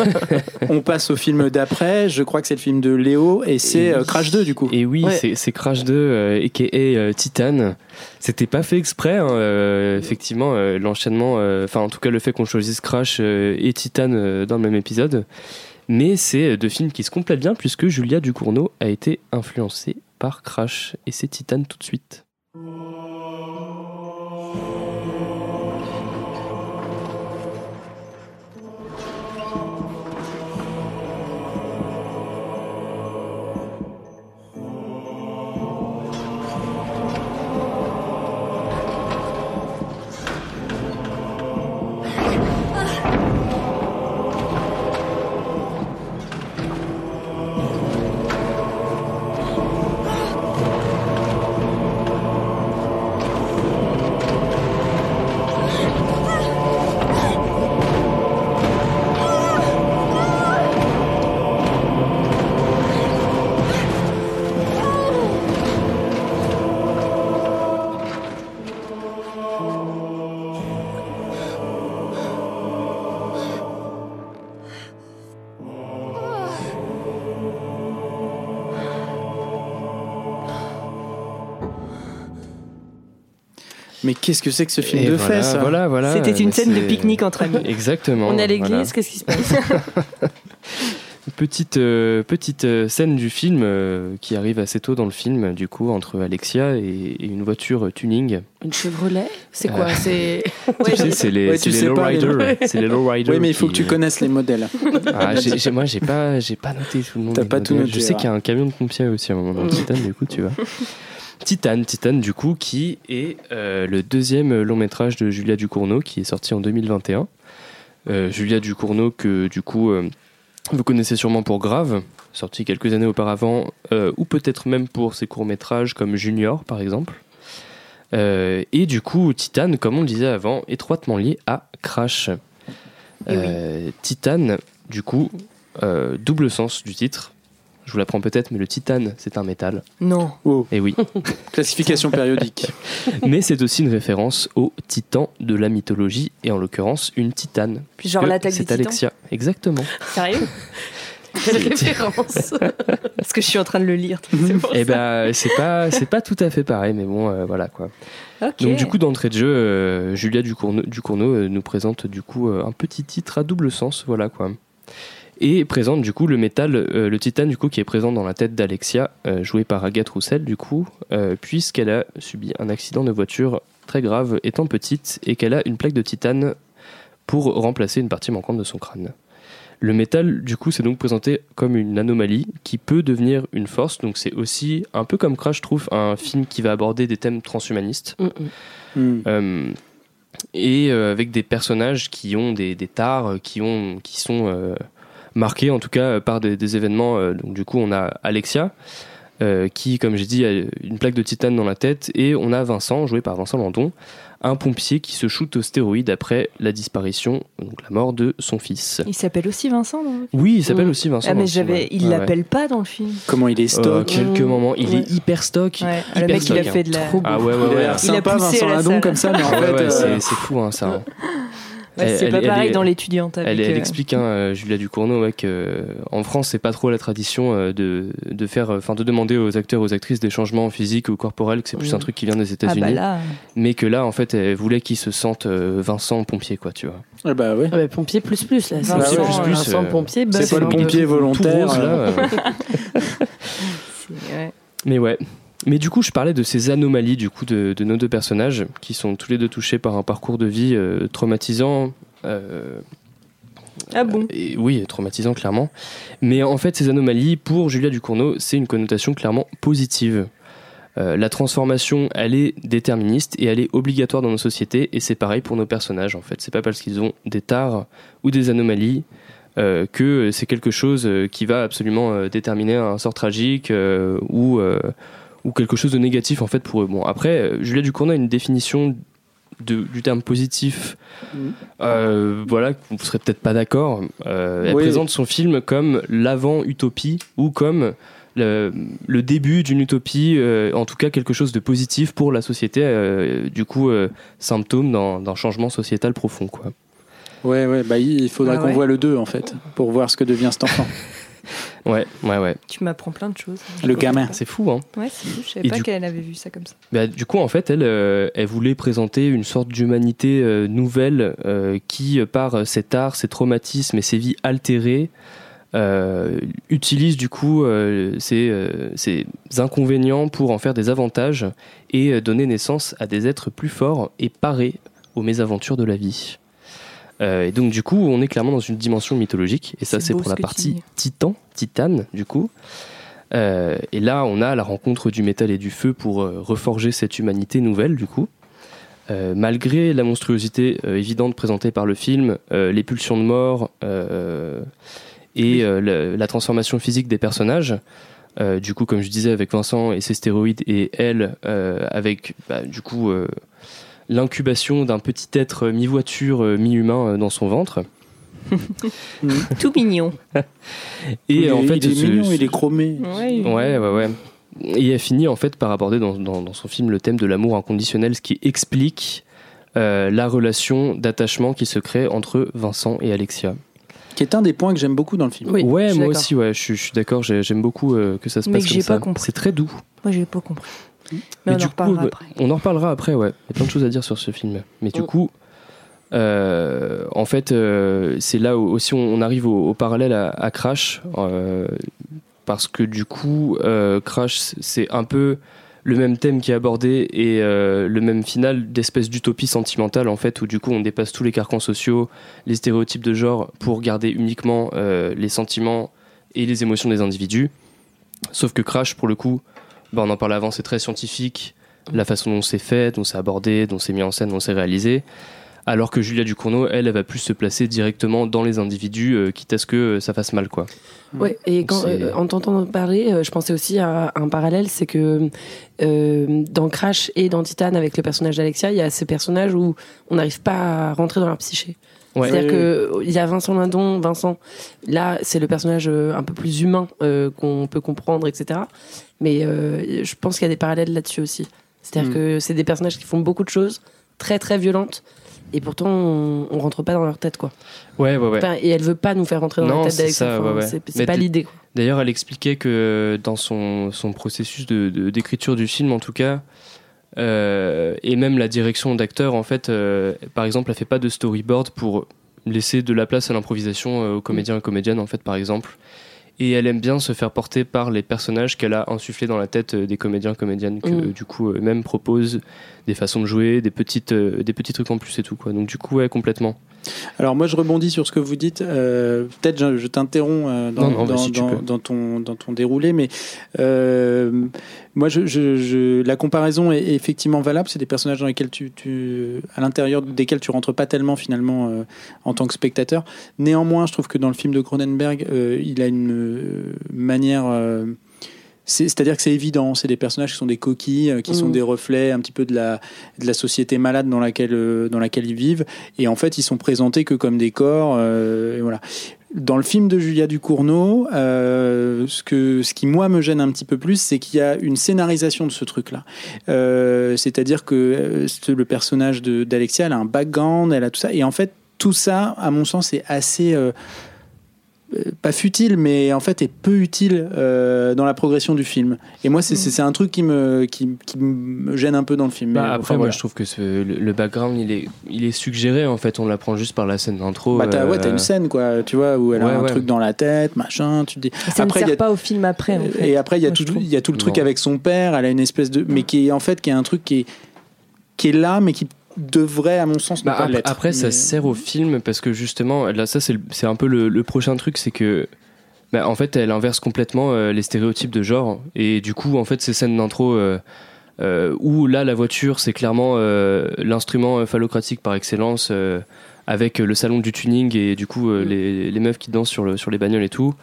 On passe au film d'après. Je crois que c'est le film de Léo et c'est euh, Crash 2 du coup. Et oui, Ouais. c'est- Crash 2, euh, aka euh, Titan. C'était pas fait exprès, hein, euh, effectivement, euh, l'enchaînement, euh, enfin en tout cas le fait qu'on choisisse Crash euh, et Titan euh, dans le même épisode. Mais c'est deux films qui se complètent bien puisque Julia Ducournau a été influencée par Crash et c'est Titan tout de suite. Mais qu'est-ce que c'est que ce film Et de voilà, fesses Voilà, voilà. C'était une scène de pique-nique entre amis. Exactement. On est à l'église, voilà. qu'est-ce qui se passe? Petite, euh, petite euh, scène du film euh, qui arrive assez tôt dans le film, du coup, entre Alexia et, et une voiture euh, tuning. Une Chevrolet? C'est quoi C'est. tu sais, c'est les, Ouais, c'est tu les sais pas, les lowriders. C'est les lowriders. Oui, mais il faut que tu connaisses les modèles. Ah, moi, j'ai pas, j'ai pas noté tout le nom. T'as pas tout noté, Je sais qu'il y a un camion de pompiers aussi à un moment dans Mm. Titan, du coup, tu vois. Titan, Titan, du coup, qui est euh, le deuxième long métrage de Julia Ducournau, qui est sorti en 2021. Euh, Julia Ducournau, que du coup, euh, vous connaissez sûrement pour Grave, sorti quelques années auparavant, ou peut-être même pour ses courts-métrages comme Junior, par exemple. Et du coup, Titan, comme on le disait avant, étroitement lié à Crash. Euh, Titan, du coup, double sens du titre. Je vous l'apprends peut-être, mais le titane, c'est un métal. Non. Oh, Et oui. classification périodique. mais c'est aussi une référence au titan de la mythologie, et en l'occurrence, une titane. Puis genre Que l'attaque des C'est. Alexia. Exactement. Sérieux Quelle référence Parce que je suis en train de le lire. C'est pour Et ça. ben, c'est pas, c'est pas tout à fait pareil, mais bon, euh, voilà quoi. Ok. Donc du coup d'entrée de jeu, euh, Julia Ducournau, Ducournau, euh, nous présente du coup euh, un petit titre à double sens, voilà quoi. Et présente du coup le métal, euh, le titane du coup qui est présent dans la tête d'Alexia, euh, jouée par Agathe Roussel du coup, euh, puisqu'elle a subi un accident de voiture très grave étant petite et qu'elle a une plaque de titane pour remplacer une partie manquante de son crâne. Le métal, du coup, c'est donc présenté comme une anomalie qui peut devenir une force. Donc, c'est aussi un peu comme Crash, je trouve, un film qui va aborder des thèmes transhumanistes. Mm, mm. Euh, et euh, avec des personnages qui ont des, des tares, qui, ont, qui sont euh, marqués en tout cas par des, des événements. euh, donc du coup, on a Alexia, euh, qui, comme j'ai dit, a une plaque de titane dans la tête. Et on a Vincent, joué par Vincent Landon, un pompier qui se shoot aux stéroïdes après la disparition, donc la mort de son fils. Il s'appelle aussi Vincent dans le film Oui, il s'appelle aussi Vincent. Ah, mais j'avais, ouais. il Ouais, ouais. l'appelle pas dans le film. Comment il est Euh, stock quelques moments. Il Ouais. est hyper stock. Ouais, hyper le mec, il a stock, fait hein. de la. Ah ouais, ouais, Il a ouais. l'air sympa, poussé Vincent à la Lindon, salle. comme ça, mais en ouais, fait. ouais, euh, c'est c'est fou hein, ça. hein. Ouais, c'est pas elle pareil est- dans l'étudiante. Avec, Elle, elle euh, explique, hein, euh, Julia Ducournau, ouais, que euh, en France, c'est pas trop la tradition de, de faire, enfin, de demander aux acteurs, aux actrices des changements physiques ou corporels, que c'est plus un truc qui vient des Ah États-Unis, bah là, mais que là, en fait, elle voulait qu'ils se sentent Vincent pompier, quoi, tu vois. ah bah ouais. Ah bah, pompier plus plus là. Vincent plus plus, Vincent euh, pompier. bah, C'est pas le pompier volontaire. rose, là. ouais. Mais ouais. Mais du coup, je parlais de ces anomalies du coup de, de nos deux personnages qui sont tous les deux touchés par un parcours de vie euh, traumatisant. euh, Ah bon et oui, traumatisant clairement. Mais en fait, ces anomalies, pour Julia Ducournau, c'est une connotation clairement positive. Euh, la transformation, elle est déterministe et elle est obligatoire dans nos sociétés. Et c'est pareil pour nos personnages, en fait. C'est pas parce qu'ils ont des tares ou des anomalies euh, que c'est quelque chose qui va absolument déterminer un sort tragique euh, ou, ou quelque chose de négatif, en fait, pour eux. Bon, après, euh, Julia Ducournau a une définition de- du terme positif, Mhm. euh, voilà, vous serez peut-être pas d'accord. Euh, elle présente son film comme l'avant-utopie ou comme le, le début d'une utopie, euh, en tout cas quelque chose de positif pour la société, euh, du coup, euh, symptôme d'un d'un changement sociétal profond. Quoi. Ouais, ouais, bah il faudra Ah qu'on ouais. voit le 2 en fait, pour voir ce que devient cet enfant. Ouais, ouais, ouais. Tu m'apprends plein de choses. Le gamin. C'est fou, hein. Ouais, c'est fou. Je savais Et pas du- qu'elle avait vu ça comme ça. Bah, du coup, en fait, elle, euh, elle voulait présenter une sorte d'humanité euh, nouvelle euh, qui, euh, par cet art, ses traumatismes et ses vies altérées, euh, utilise du coup ces, euh, ces inconvénients pour en faire des avantages et euh, donner naissance à des êtres plus forts et parés aux mésaventures de la vie. Euh, et donc du coup, on est clairement dans une dimension mythologique, et ça C'est pour ce la partie titan, titane du coup. Euh, et là, on a la rencontre du métal et du feu pour euh, reforger cette humanité nouvelle, du coup. Malgré la monstruosité évidente présentée par le film, les pulsions de mort et la, la transformation physique des personnages, du coup, comme je disais, avec Vincent et ses stéroïdes, et elle, avec bah, du coup l'incubation d'un petit être mi-voiture, euh, mi-humain euh, dans son ventre. Tout mignon. Et il en fait, il est ce- mignon, il est chromé. Ouais. Ouais, ouais, ouais. Et elle finit en fait par aborder dans, dans- dans son film le thème de l'amour inconditionnel, ce qui explique euh, la relation d'attachement qui se crée entre Vincent et Alexia. Qui est un des points que j'aime beaucoup dans le film. Oui, ouais, moi aussi, ouais, je, suis- je suis d'accord, j'ai- j'aime beaucoup euh, que ça se Mais passe que comme ça. pas compris. C'est très doux. Moi, j'ai pas compris. Mais, Mais on du en coup, reparlera ouais, après. On en reparlera après, ouais. Il y a plein de choses à dire sur ce film. Mais du Mm. coup, euh, en fait, euh, c'est là où aussi on, on arrive au, au parallèle à, à Crash. euh, parce que du coup, Crash, c'est un peu le même thème qui est abordé et le même final d'espèce d'utopie sentimentale en fait où du coup on dépasse tous les carcans sociaux, les stéréotypes de genre pour garder uniquement les sentiments et les émotions des individus. Sauf que Crash pour le coup, bah, on en parlait avant, c'est très scientifique, la façon dont c'est fait, dont c'est abordé, dont c'est mis en scène, dont c'est réalisé. Alors que Julia Ducournau, elle, elle va plus se placer directement dans les individus, euh, quitte à ce que euh, ça fasse mal, quoi. Ouais, et quand, euh, en t'entendant parler, euh, je pensais aussi à un parallèle, c'est que euh, dans Crash et dans Titan, avec le personnage d'Alexia, il y a ces personnages où on n'arrive pas à rentrer dans leur psyché. Ouais. C'est-à-dire Oui, que il y a Vincent Lindon, Vincent, là c'est le personnage euh, un peu plus humain euh, qu'on peut comprendre, etc. Mais euh, je pense qu'il y a des parallèles là-dessus aussi. C'est-à-dire Mm. que c'est des personnages qui font beaucoup de choses très très violentes et pourtant on, on rentre pas dans leur tête quoi. Ouais, ouais, ouais. Enfin, et elle veut pas nous faire rentrer dans Non, la tête ça, ouais, ouais. C'est pas d- l'idée. D'ailleurs, elle expliquait que dans son, son processus de- de- d'écriture du film, en tout cas, euh, et même la direction d'acteur, en fait, euh, par exemple, elle fait pas de storyboard pour laisser de la place à l'improvisation euh, aux comédiens et comédiennes, en fait, par exemple. Et elle aime bien se faire porter par les personnages qu'elle a insufflés dans la tête des comédiens comédiennes, que Mm. du coup, eux-mêmes proposent des façons de jouer, des, petites, euh, des petits trucs en plus et tout, quoi. Donc, du coup, ouais, complètement. Alors moi je rebondis sur ce que vous dites. Euh, Peut-être je, je t'interromps euh, dans, ton, dans ton déroulé, mais euh, moi je, je- je- la comparaison est effectivement valable. C'est des personnages dans lesquels tu, tu à l'intérieur desquels tu rentres pas tellement finalement en tant que spectateur. Néanmoins, je trouve que dans le film de Cronenberg, il a une manière c'est-à-dire que c'est évident, c'est des personnages qui sont des coquilles, euh, qui sont Mhm. des reflets un petit peu de la, de la société malade dans laquelle, euh, dans laquelle ils vivent, et en fait ils sont présentés que comme des corps, euh, et voilà. Dans le film de Julia Ducournau, euh, ce, que, ce qui moi me gêne un petit peu plus, c'est qu'il y a une scénarisation de ce truc-là. Euh, C'est-à-dire que le personnage d'Alexia, elle a un background, elle a tout ça, et en fait tout ça, à mon sens, est assez pas futile, mais en fait est peu utile euh, dans la progression du film. Et moi, c'est c'est- c'est un truc qui me, qui, qui me gêne un peu dans le film. Bah, Mais, après, enfin, moi, voilà. je trouve que ce- le, le background, il est, il est suggéré, en fait. On l'apprend juste par la scène d'intro. Bah, t'as ouais, euh, t'as une scène, quoi, tu vois, où elle Ouais, a un ouais. truc dans la tête, machin, tu te dis. Ça Après, ne y sert a- pas au film après. En fait. Et après, il y a Moi, tout, il y a tout le truc Non. avec son père. Elle a une espèce de, mais qui est en fait, qui est un truc qui est, qui est là, mais qui devrait, à mon sens, ne Bah, pas ap- l'être. après, ça sert au film parce que justement, là, ça, c'est un peu le, le prochain truc, c'est que. bah, en fait, elle inverse complètement euh, les stéréotypes de genre. Et du coup, en fait, ces scènes d'intro euh, euh, où là, la voiture, c'est clairement euh, l'instrument phallocratique par excellence, euh, avec le salon du tuning et du coup, euh, les, les meufs qui dansent sur, le, sur les bagnoles et tout.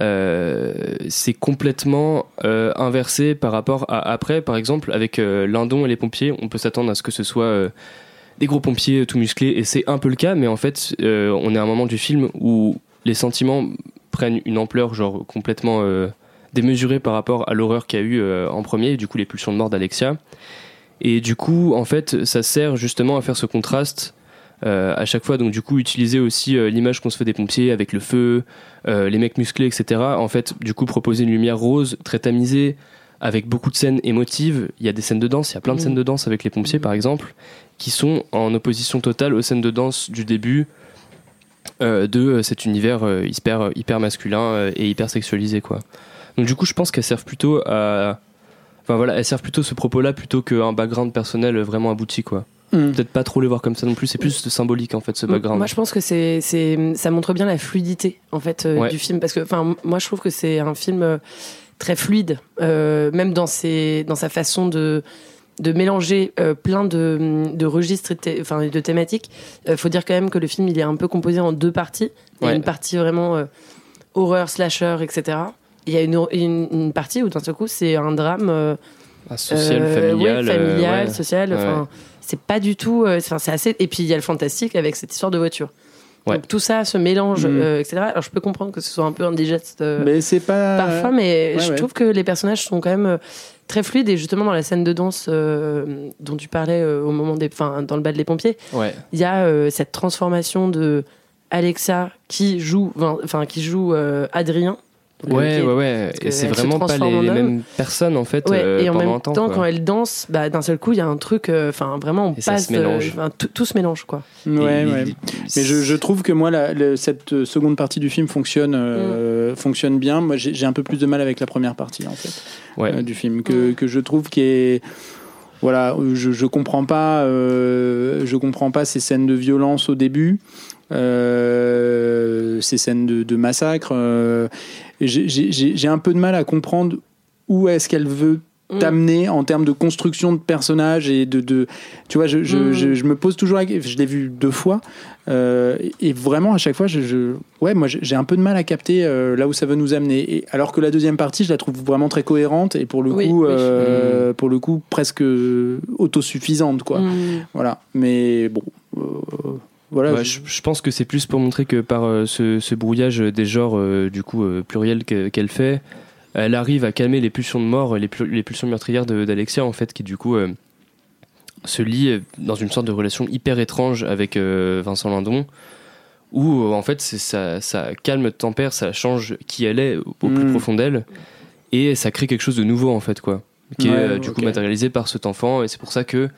Euh, c'est complètement euh, inversé par rapport à après, par exemple, avec euh, Lindon et les pompiers, on peut s'attendre à ce que ce soit des gros pompiers tout musclés, et c'est un peu le cas, mais en fait, on est à un moment du film où les sentiments prennent une ampleur genre complètement démesurée par rapport à l'horreur qu'il y a eu en premier, du coup les pulsions de mort d'Alexia. Et du coup, en fait, ça sert justement à faire ce contraste à chaque fois. Donc du coup, utiliser aussi euh, l'image qu'on se fait des pompiers avec le feu, euh, les mecs musclés, etc. En fait, du coup, proposer une lumière rose très tamisée avec beaucoup de scènes émotives. Il y a des scènes de danse, il y a plein de Mhm. scènes de danse avec les pompiers, par exemple, qui sont en opposition totale aux scènes de danse du début euh, de euh, cet univers euh, hyper, hyper masculin euh, et hyper sexualisé, quoi. Donc du coup, je pense qu'elles servent plutôt à... Enfin voilà, elles servent plutôt ce propos-là plutôt qu'un background personnel vraiment abouti, quoi. Hmm. Peut-être pas trop les voir comme ça non plus, c'est plus symbolique en fait ce background. Moi, je pense que c'est, c'est, ça montre bien la fluidité en fait euh, Ouais. du film parce que, enfin, moi, je trouve que c'est un film euh, très fluide, euh, même dans ses, dans sa façon de de mélanger plein de, de registres et enfin, de thématiques. Il faut dire quand même que le film il est un peu composé en deux parties. Il y a Ouais. une partie vraiment horreur, slasher, etc. Il y a une, une, une partie où d'un seul coup c'est un drame Ah, social, familial, ouais. social. Ouais. C'est pas du tout. euh, Enfin, c'est assez. Et puis il y a le fantastique avec cette histoire de voiture. Ouais. Donc tout ça se mélange, Mhm. euh, etc. Alors je peux comprendre que ce soit un peu indigeste euh, Mais c'est pas. parfois, mais ouais, je ouais. trouve que les personnages sont quand même euh, très fluides. Et justement dans la scène de danse dont tu parlais au moment des, enfin, dans le bal des pompiers, il y a cette transformation de Alexa qui joue, enfin qui joue Adrien. Ouais, ouais, ouais. Et c'est vraiment pas les, les mêmes personnes en fait Ouais, euh, et en pendant même un temps. quand elle danse, bah, d'un seul coup, il y a un truc, euh, enfin, vraiment, on Et ça passe. se mélange. euh, tout, tout se mélange, quoi. Ouais, Et ouais. Mais je, je trouve que moi, la- cette euh, seconde partie du film fonctionne, euh, fonctionne bien. Moi, j'ai j'ai un peu plus de mal avec la première partie, en fait, Ouais. euh, du film, que, que je trouve qui est. Voilà, je, je comprends pas, euh, je comprends pas ces scènes de violence au début, euh, ces scènes de, de massacre. euh, j'ai- un peu de mal à comprendre où est-ce qu'elle veut Mm. t'amener en termes de construction de personnages et de, de tu vois je, je, Mm. je, je me pose toujours la- je l'ai vu deux fois euh, et vraiment à chaque fois je, je- ouais moi j'ai un peu de mal à capter euh, là où ça veut nous amener et, alors que la deuxième partie je la trouve vraiment très cohérente et pour le Oui, coup oui. euh, pour le coup presque autosuffisante quoi Mm. voilà mais bon euh, voilà Ouais, je- pense que c'est plus pour montrer que par euh, ce, ce brouillage des genres euh, du coup euh, pluriel que- qu'elle fait, elle arrive à calmer les pulsions de mort, les, pu- les pulsions meurtrières d'Alexia en fait, qui du coup euh, se lie dans une sorte de relation hyper étrange avec Vincent Lindon, où en fait ça, ça calme, tempère, ça change qui elle est au plus Mm. profond d'elle, et ça crée quelque chose de nouveau en fait quoi, qui Ouais, est du coup matérialisé par cet enfant, et c'est pour ça que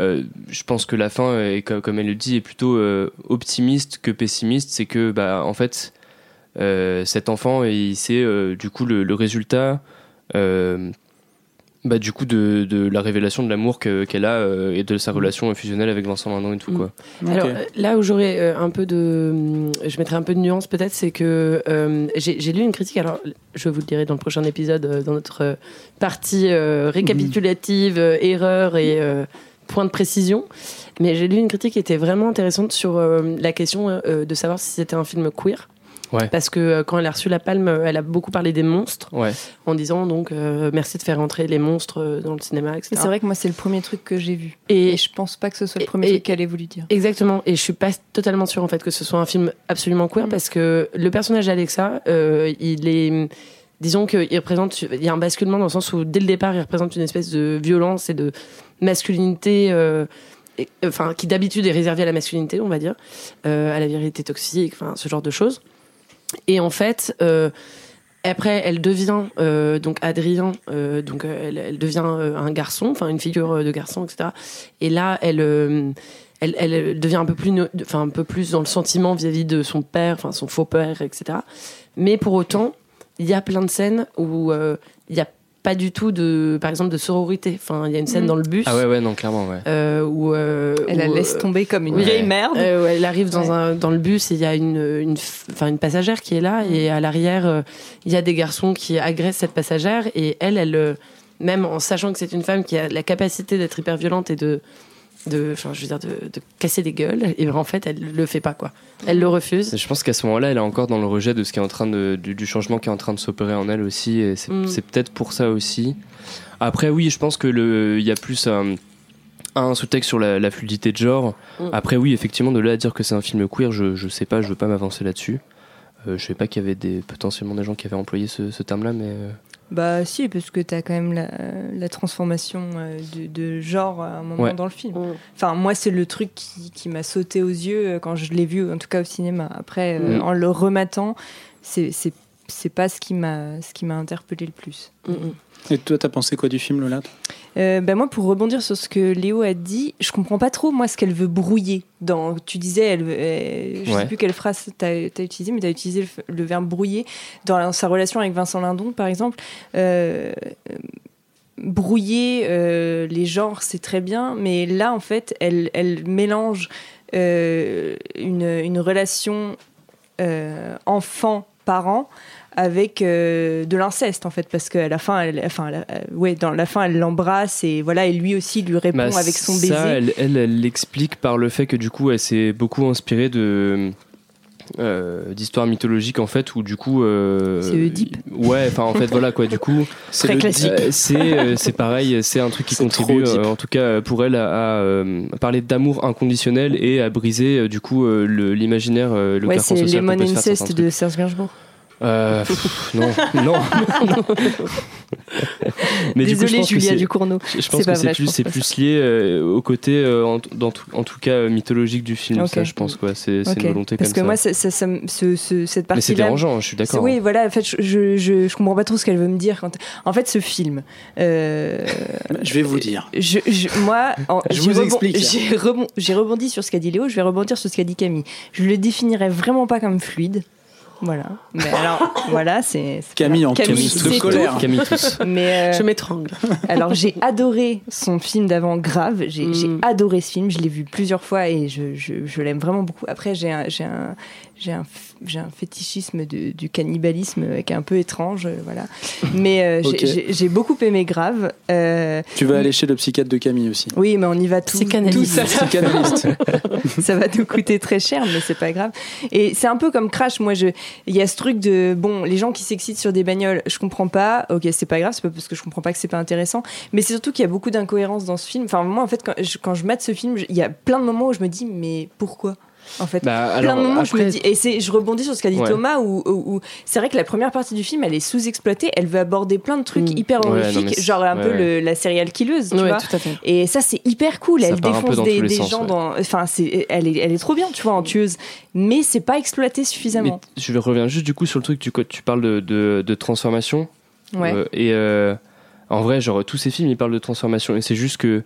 euh, je pense que la fin, est, comme elle le dit, est plutôt euh, optimiste que pessimiste. C'est que, bah, en fait, euh, cet enfant, il c'est euh, du coup le, le résultat, euh, bah, du coup, de, de la révélation de l'amour que- qu'elle a euh, et de sa relation fusionnelle avec Vincent Lindon et tout Mm. quoi. Alors là où j'aurais euh, un peu de, je mettrais un peu de nuance peut-être, c'est que euh, j'ai lu une critique. Alors je vous le dirai dans le prochain épisode, dans notre partie euh, récapitulative, erreur et euh, point de précision. Mais j'ai lu une critique qui était vraiment intéressante sur euh, la question euh, de savoir si c'était un film queer. Ouais. Parce que euh, quand elle a reçu la palme, euh, elle a beaucoup parlé des monstres, Ouais. en disant donc euh, merci de faire entrer les monstres euh, dans le cinéma, etc. C'est vrai que moi, c'est le premier truc que j'ai vu. Et Et je pense pas que ce soit le premier et- truc qu'elle ait voulu dire. Exactement, et je suis pas totalement sûre en fait que ce soit un film absolument queer Mm. parce que le personnage d'Alexa, euh, il est, disons qu'il représente, il y a un basculement dans le sens où dès le départ il représente une espèce de violence et de masculinité, euh, et- enfin qui d'habitude est réservée à la masculinité, on va dire, euh, à la virilité toxique, enfin ce genre de choses. Et en fait. euh, après, elle devient euh, donc Adrien, euh, donc euh, elle, devient euh, un garçon, enfin une figure euh, de garçon, etc. Et là, elle, euh, elle, devient un peu plus, enfin un peu plus dans le sentiment vis-à-vis de son père, enfin son faux père, etc. Mais pour autant, il y a plein de scènes où euh, il n'y a pas du tout de, par exemple, de sororité. Enfin, il y a une scène Mhm. dans le bus Ah ouais, ouais, non, clairement, ouais. euh, où, euh, Elle la laisse tomber comme une vieille merde. euh, où elle arrive dans, Ouais. un, dans le bus et il y a une, une, enfin, une passagère qui est là et à l'arrière, euh, il y a des garçons qui agressent cette passagère et elle, elle, euh, même en sachant que c'est une femme qui a la capacité d'être hyper violente et de, de, je veux dire, de, de casser des gueules, et en fait, elle le fait pas, quoi. Elle le refuse. Je pense qu'à ce moment-là, elle est encore dans le rejet de ce qui est en train de, du, du changement qui est en train de s'opérer en elle aussi. Et c'est Mm. c'est peut-être pour ça aussi. Après, oui, je pense que le, il y a plus un, un sous-texte sur la, la fluidité de genre. Mm. Après, oui, effectivement, de là à dire que c'est un film queer, je, je sais pas, je veux pas m'avancer là-dessus. Euh, je sais pas qu'il y avait des, potentiellement des gens qui avaient employé ce, ce terme-là, mais. euh, Bah si, parce que t'as quand même la, la transformation euh, de, de genre à un moment Ouais. dans le film. Mm. Enfin, moi, c'est le truc qui, qui m'a sauté aux yeux euh, quand je l'ai vu, en tout cas au cinéma. Après, euh, Mm. en le rematant, c'est c'est c'est pas ce qui m'a ce qui m'a interpellé le plus. Mm. Et toi, t'as pensé quoi du film, Lola Euh, bah moi, pour rebondir sur ce que Léo a dit, je comprends pas trop moi ce qu'elle veut brouiller. Dans, tu disais, elle, euh, je Ouais. sais plus quelle phrase t'as as utilisé, mais t'as utilisé le, verbe brouiller dans sa relation avec Vincent Lindon, par exemple. Euh, brouiller euh, les genres, c'est très bien, mais là, en fait, elle, elle mélange euh, une, une relation euh, enfant-parent avec euh, de l'inceste en fait parce qu'à la fin elle, enfin elle- euh, ouais dans la fin elle l'embrasse et voilà et lui aussi lui répond Bah, avec son baiser Ça, elle, elle, elle l'explique par le fait que du coup, elle s'est beaucoup inspirée de euh, d'histoires mythologiques en fait, où du coup. euh, C'est Oedipe. Ouais, enfin en fait voilà quoi. Du coup, C'est Très le classique. euh, c'est euh, c'est pareil, c'est un truc qui C'est contribue euh, en tout cas pour elle à, à, à parler d'amour inconditionnel et à briser du coup euh, le- l'imaginaire, euh, le ouais carcan c'est Lemon Incest de Serge Gainsbourg. Euh, pff, non, non. Mais du coup, je que Julia Ducournau Je pense que c'est plus, c'est lié euh, au côté, euh, en, dans tout- en tout cas, mythologique du film. Ça, je pense, quoi. C'est c'est Ok. une volonté parce comme que ça. moi ça, ça- ça me- ce- ce- cette Mais c'est dérangeant, je suis d'accord. Oui, voilà. En fait, je, je, je, je comprends pas trop ce qu'elle veut me dire. Quand... En fait, ce film, euh, Je vais vous dire. je, je- moi, en- Je vous explique. J'ai rebon- j'ai rebondi sur ce qu'a dit Léo. Je vais rebondir sur ce qu'a dit Camille. Je le définirais vraiment pas comme fluide. Voilà. Mais alors, voilà, c'est Camille en Camille, tous de tout. colère. Camille tous. Mais euh, Je m'étrangle. alors, j'ai adoré son film d'avant, Grave. J'ai Mm. adoré ce film. Je l'ai vu plusieurs fois et je, je, je l'aime vraiment beaucoup. Après, j'ai un, j'ai un, j'ai un, j'ai un fétichisme de- du cannibalisme qui est un peu étrange, euh, voilà. Mais euh, j'ai- Ok. j'ai j'ai beaucoup aimé Grave. Euh, Tu vas aller chez le psychiatre de Camille aussi. oui, mais on y va tous. Psychanalyste. tous. Psychanalyste. ça va nous coûter très cher, mais c'est pas grave. Et c'est un peu comme Crash. Moi, je, il y a ce truc de, bon, les gens qui s'excitent sur des bagnoles, je comprends pas. Ok, c'est pas grave, c'est pas parce que je comprends pas que c'est pas intéressant. Mais c'est surtout qu'il y a beaucoup d'incohérences dans ce film. Enfin, moi, en fait, quand je, quand je mate ce film, il y a plein de moments où je me dis, mais pourquoi? En fait. Bah, Plein alors, de moments je me dis, et c'est, je rebondis sur ce qu'a dit Ouais. Thomas, où, où- où c'est vrai que la première partie du film, elle est sous-exploitée, elle veut aborder plein de trucs Mm. hyper horrifiques, genre un ouais, peu le- la serial killeuse, tu Ouais, vois. tout à fait. Et ça, c'est hyper cool. Ça Elle défonce des, sens, gens dans. Enfin, c'est, elle, est, elle est trop bien, tu vois, en tueuse. Mais c'est pas exploité mais suffisamment. je reviens juste du coup sur le truc, tu, tu parles de, de, de transformation. Ouais. Euh, et euh, en vrai, genre, tous ces films, ils parlent de transformation. Et c'est juste que.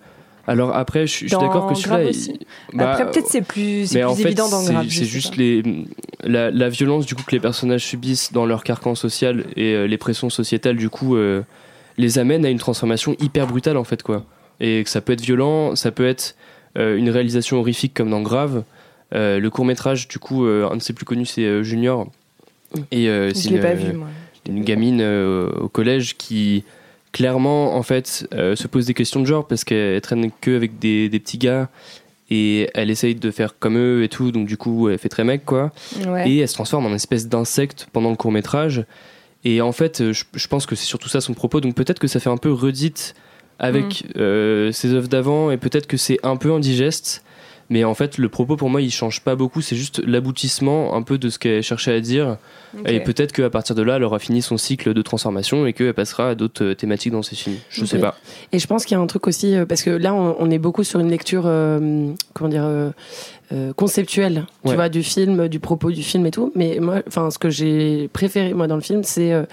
Alors après, je, suis- d'accord que celui-là. Bah, Après, peut-être c'est plus, mais plus en fait, évident dans Grave. C'est juste les, la, la violence du coup que les personnages subissent dans leur carcan social et euh, les pressions sociétales du coup euh, les amènent à une transformation hyper brutale en fait quoi. Et que ça peut être violent, ça peut être euh, une réalisation horrifique comme dans Grave. Le court métrage du coup, un de ses plus connus c'est Junior. Et c'est une, pas vu, moi. une gamine au collège qui clairement en fait euh, se pose des questions de genre parce qu'elle traîne que avec des, des petits gars et elle essaye de faire comme eux et tout, donc du coup elle fait très mec quoi. Ouais. Et elle se transforme en espèce d'insecte pendant le court métrage. Et en fait, je, je pense que c'est surtout ça son propos. Donc peut-être que ça fait un peu redite avec euh, ses œuvres d'avant et peut-être que c'est un peu indigeste. Mais en fait, le propos pour moi, il change pas beaucoup. C'est juste l'aboutissement un peu de ce qu'elle cherchait à dire. Et peut-être qu'à partir de là, elle aura fini son cycle de transformation et qu'elle passera à d'autres euh, thématiques dans ses films. Je sais Ok. pas. Et je pense qu'il y a un truc aussi, euh, parce que là, on, on est beaucoup sur une lecture, euh, comment dire, euh, euh, conceptuelle, tu Ouais. vois, du film, du propos du film et tout. Mais moi, enfin, ce que j'ai préféré moi dans le film, c'est euh,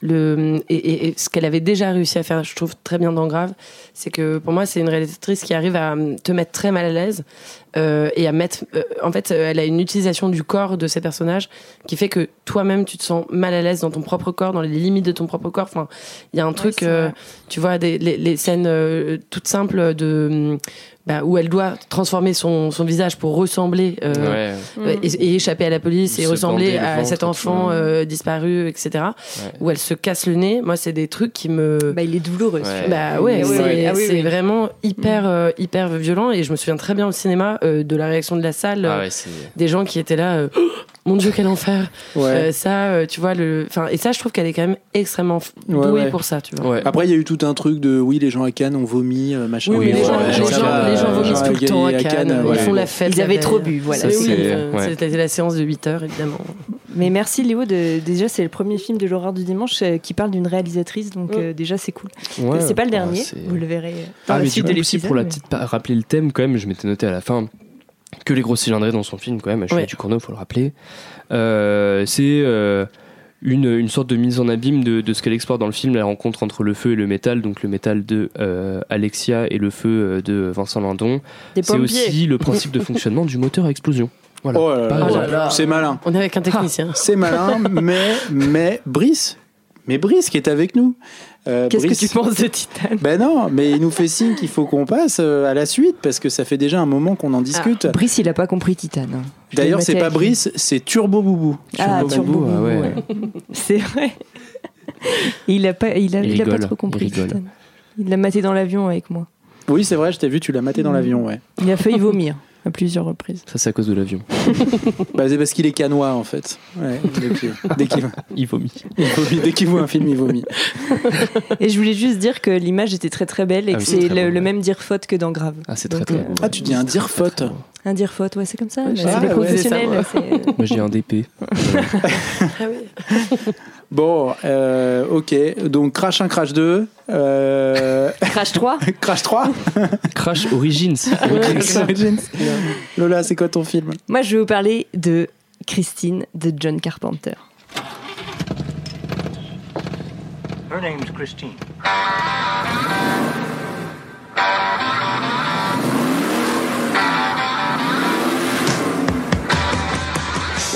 le et, et- et ce qu'elle avait déjà réussi à faire, je trouve très bien dans Grave, c'est que pour moi, c'est une réalisatrice qui arrive à euh, te mettre très mal à l'aise euh, et à mettre. euh, en fait, elle a une utilisation du corps de ses personnages qui fait que toi-même, tu te sens mal à l'aise dans ton propre corps, dans les limites de ton propre corps. Enfin, il y a un truc. Tu vois, des, les, les scènes euh, toutes simples de bah, où elle doit transformer son, son visage pour ressembler euh, Ouais. euh, et, et échapper à la police et Se ressembler à cet et enfant euh, disparu, etc. Où elle se casse le nez. Moi, c'est des trucs qui me Bah, il est douloureux. Ouais. bah ouais, oui, c'est oui. Ah oui, c'est oui. vraiment hyper euh, hyper violent et je me souviens très bien au cinéma euh, de la réaction de la salle, Ah ouais, c'est. des gens qui étaient là. euh, Oh, mon Dieu, quel enfer Ouais. Euh, Ça, euh, tu vois le. Enfin, et ça, je trouve qu'elle est quand même extrêmement douée ouais. pour ça, tu vois. Ouais. Après, il y a eu tout un truc de oui, les gens à Cannes ont vomi, euh, machin. Oui, Oui, mais les ouais, gens, les gens, les gens vomissent tout le temps à à Cannes. Ils font la fête. Ils avaient trop bu, voilà. Oui, euh, ouais. c'était la séance de 8 heures, évidemment. Mais merci Léo, de, déjà c'est le premier film de l'horreur du dimanche euh, qui parle d'une réalisatrice, donc Mm. euh, déjà c'est cool. Ouais. c'est pas le dernier, vous le verrez euh, dans Ah, la mais suite du de coup, aussi pour la petite rappeler le thème quand même, je m'étais noté à la fin que les gros cylindrés dans son film quand même, à Ouais. du Cournot, faut le rappeler. Euh, c'est euh, une, une sorte de mise en abîme de, de ce qu'elle explore dans le film, la rencontre entre le feu et le métal, donc le métal de euh, Alexia et le feu euh, de Vincent Lindon. C'est aussi le principe de fonctionnement du moteur à explosion. Voilà. Oh là là, Pas- Oh là là. c'est malin. On est avec un technicien. C'est malin, mais, mais Brice, mais Brice qui est avec nous. Euh, Qu'est-ce que tu penses de Titan Ben non, mais il nous fait signe qu'il faut qu'on passe euh, à la suite parce que ça fait déjà un moment qu'on en discute. Brice, il a pas compris Titan. D'ailleurs, c'est pas. Brice, c'est Turbo Boubou. Ah, Turbo Turbo Boubou, ah ouais. ouais. C'est vrai. il a pas, il a, Il il a pas trop compris il. Titan. Il l'a maté dans l'avion avec moi. Oui, c'est vrai, je t'ai vu, tu l'as maté dans Mm. l'avion, ouais. Il a failli vomir à plusieurs reprises. Ça, c'est à cause de l'avion. Bah, c'est parce qu'il est canois en fait. Ouais, dès qu'il Il vomit. il vomit, dès qu'il voit un film, il vomit. Et je voulais juste dire que l'image était très très belle et Ah que oui, c'est le, beau, le ouais. même dire faute que dans Grave. Ah, c'est très Donc, très euh. Ah, tu dis un dire faute. Un dire faute, ouais, c'est comme ça. Ouais, c'est ah, ouais, c'est- Moi, j'ai un DP. Ah oui. Bon, euh, ok. Donc, Crash 1, Crash 2. Euh... Crash 3 Crash 3. Crash Origins. Origins. Lola, c'est quoi ton film? Moi, je vais vous parler de Christine de John Carpenter. Her name's Christine.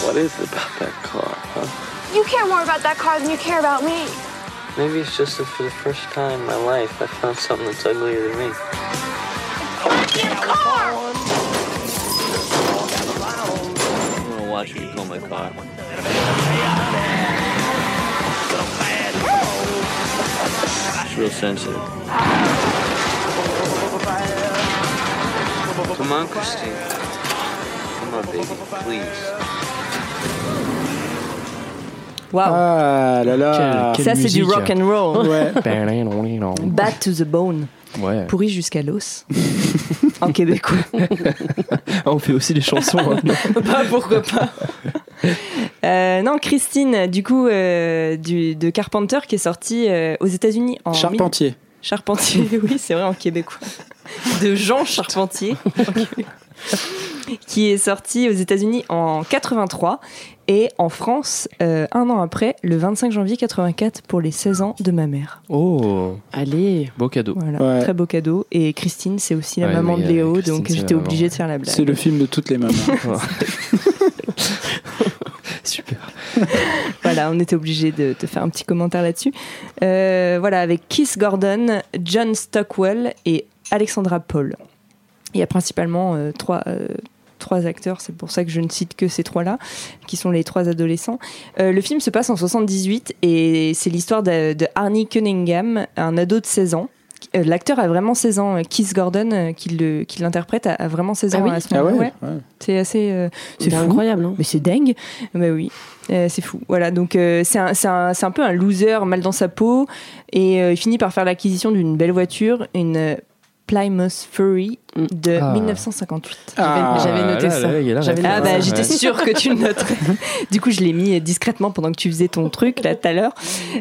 What is it about that car? You care more about that car than you care about me. Maybe it's just that for the first time in my life, I found something that's uglier than me. Car! I'm gonna watch you kill my car. It's real sensitive. Come on, Christine. Come on, baby, please. Waouh Ah là là. Quel- Ça, c'est du rock and roll. Ouais. Bad to the bone. Ouais. Pourri jusqu'à l'os. en québécois. Ah, on fait aussi les chansons. hein. Bah, pourquoi pas Euh, non, Christine, du coup, euh, du, de Carpenter, qui est sorti euh, aux États-Unis en. Charpentier. mille- Charpentier, oui, c'est vrai en québécois. De Jean Charpentier. qui est sorti aux États-Unis en 83 et en France euh, un an après, le 25 janvier 84, pour les 16 ans de ma mère. Oh, Allez. beau cadeau. Voilà, Ouais. très beau cadeau. Et Christine, c'est aussi la Ouais, maman de euh, Léo, Christine, donc j'étais obligée de faire la blague. C'est le film de toutes les mamans. Super. Voilà, on était obligé de, de faire un petit commentaire là-dessus. Euh, voilà, avec Keith Gordon, John Stockwell et Alexandra Paul. Il y a principalement euh, trois, euh, trois acteurs, c'est pour ça que je ne cite que ces trois-là, qui sont les trois adolescents. Euh, le film se passe en 78 et c'est l'histoire de, de Arnie Cunningham, un ado de 16 ans. l'acteur a vraiment 16 ans. Keith Gordon, qui le- qui l'interprète, a, a vraiment 16 ans Ah oui à ce Ah moment-là. ouais, Ouais. ouais. C'est assez. euh, c'est incroyable, non Mais c'est dingue. Bah oui, Euh, c'est fou. Voilà, donc euh, c'est un, c'est un- c'est un peu un loser mal dans sa peau et euh, il finit par faire l'acquisition d'une belle voiture, une Plymouth Fury de Ah. 1958. Ah, J'avais noté là, ça. là. Ah bah j'étais sûre que tu le noterais. du coup je l'ai mis discrètement pendant que tu faisais ton truc là tout à l'heure.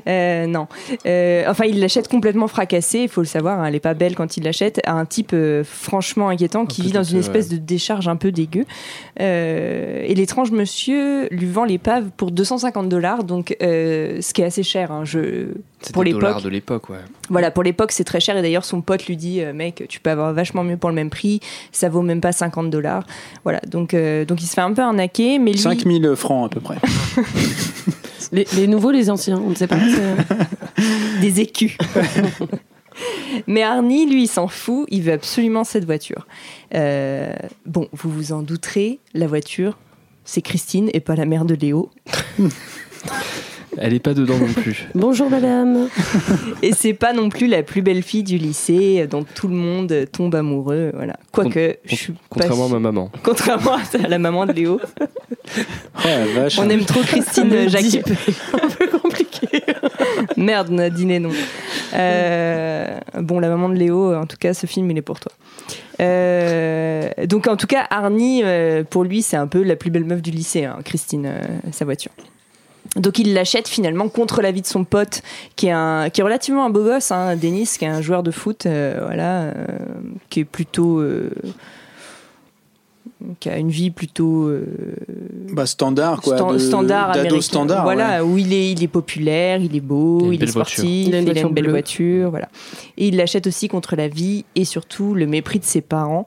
Euh, non, Euh, enfin il l'achète complètement fracassé. Il faut le savoir, hein, elle est pas belle quand il l'achète. À un type euh, franchement inquiétant qui vit dans une espèce de décharge un peu dégueu. Euh, et l'étrange monsieur lui vend l'épave pour 250 dollars, donc euh, ce qui est assez cher. hein, je pour l'époque. de l'époque, ouais. Voilà, pour l'époque, c'est très cher. Et d'ailleurs, son pote lui dit, euh, mec, tu peux avoir vachement mieux pour le même prix. Ça vaut même pas 50 dollars. Voilà, donc, euh, donc il se fait un peu arnaquer. Mais lui, 5000 francs à peu près. Les, les nouveaux, les anciens, on ne sait pas. des écus. Mais Arnie, lui, il s'en fout. Il veut absolument cette voiture. Euh, bon, vous vous en douterez, la voiture, c'est Christine et pas la mère de Léo. Elle est pas dedans non plus. Bonjour madame. Et c'est pas non plus la plus belle fille du lycée dont tout le monde tombe amoureux. Voilà. Quoique, je suis pas Contrairement à ma maman. Contrairement à la maman de Léo. Oh la vache. On aime trop Christine type un peu compliqué. Merde, on a dîné non. Euh, bon, la maman de Léo, en tout cas, ce film, il est pour toi. Euh, donc, en tout cas, Arnie, euh, pour lui, c'est un peu la plus belle meuf du lycée, hein, Christine, euh, sa voiture. Donc il l'achète finalement contre l'avis de son pote, qui est, un, qui est relativement un beau gosse, hein, Denis, qui est un joueur de foot, euh, voilà, euh, qui est plutôt, euh, qui a une vie plutôt euh, Bah, standard quoi. De- standard d'ado standard. Voilà, où il est, il est populaire, il est beau, Il a une il, est belle sportif, Il a une voiture belle bleue. voiture, voilà. Et il l'achète aussi contre la vie et surtout le mépris de ses parents,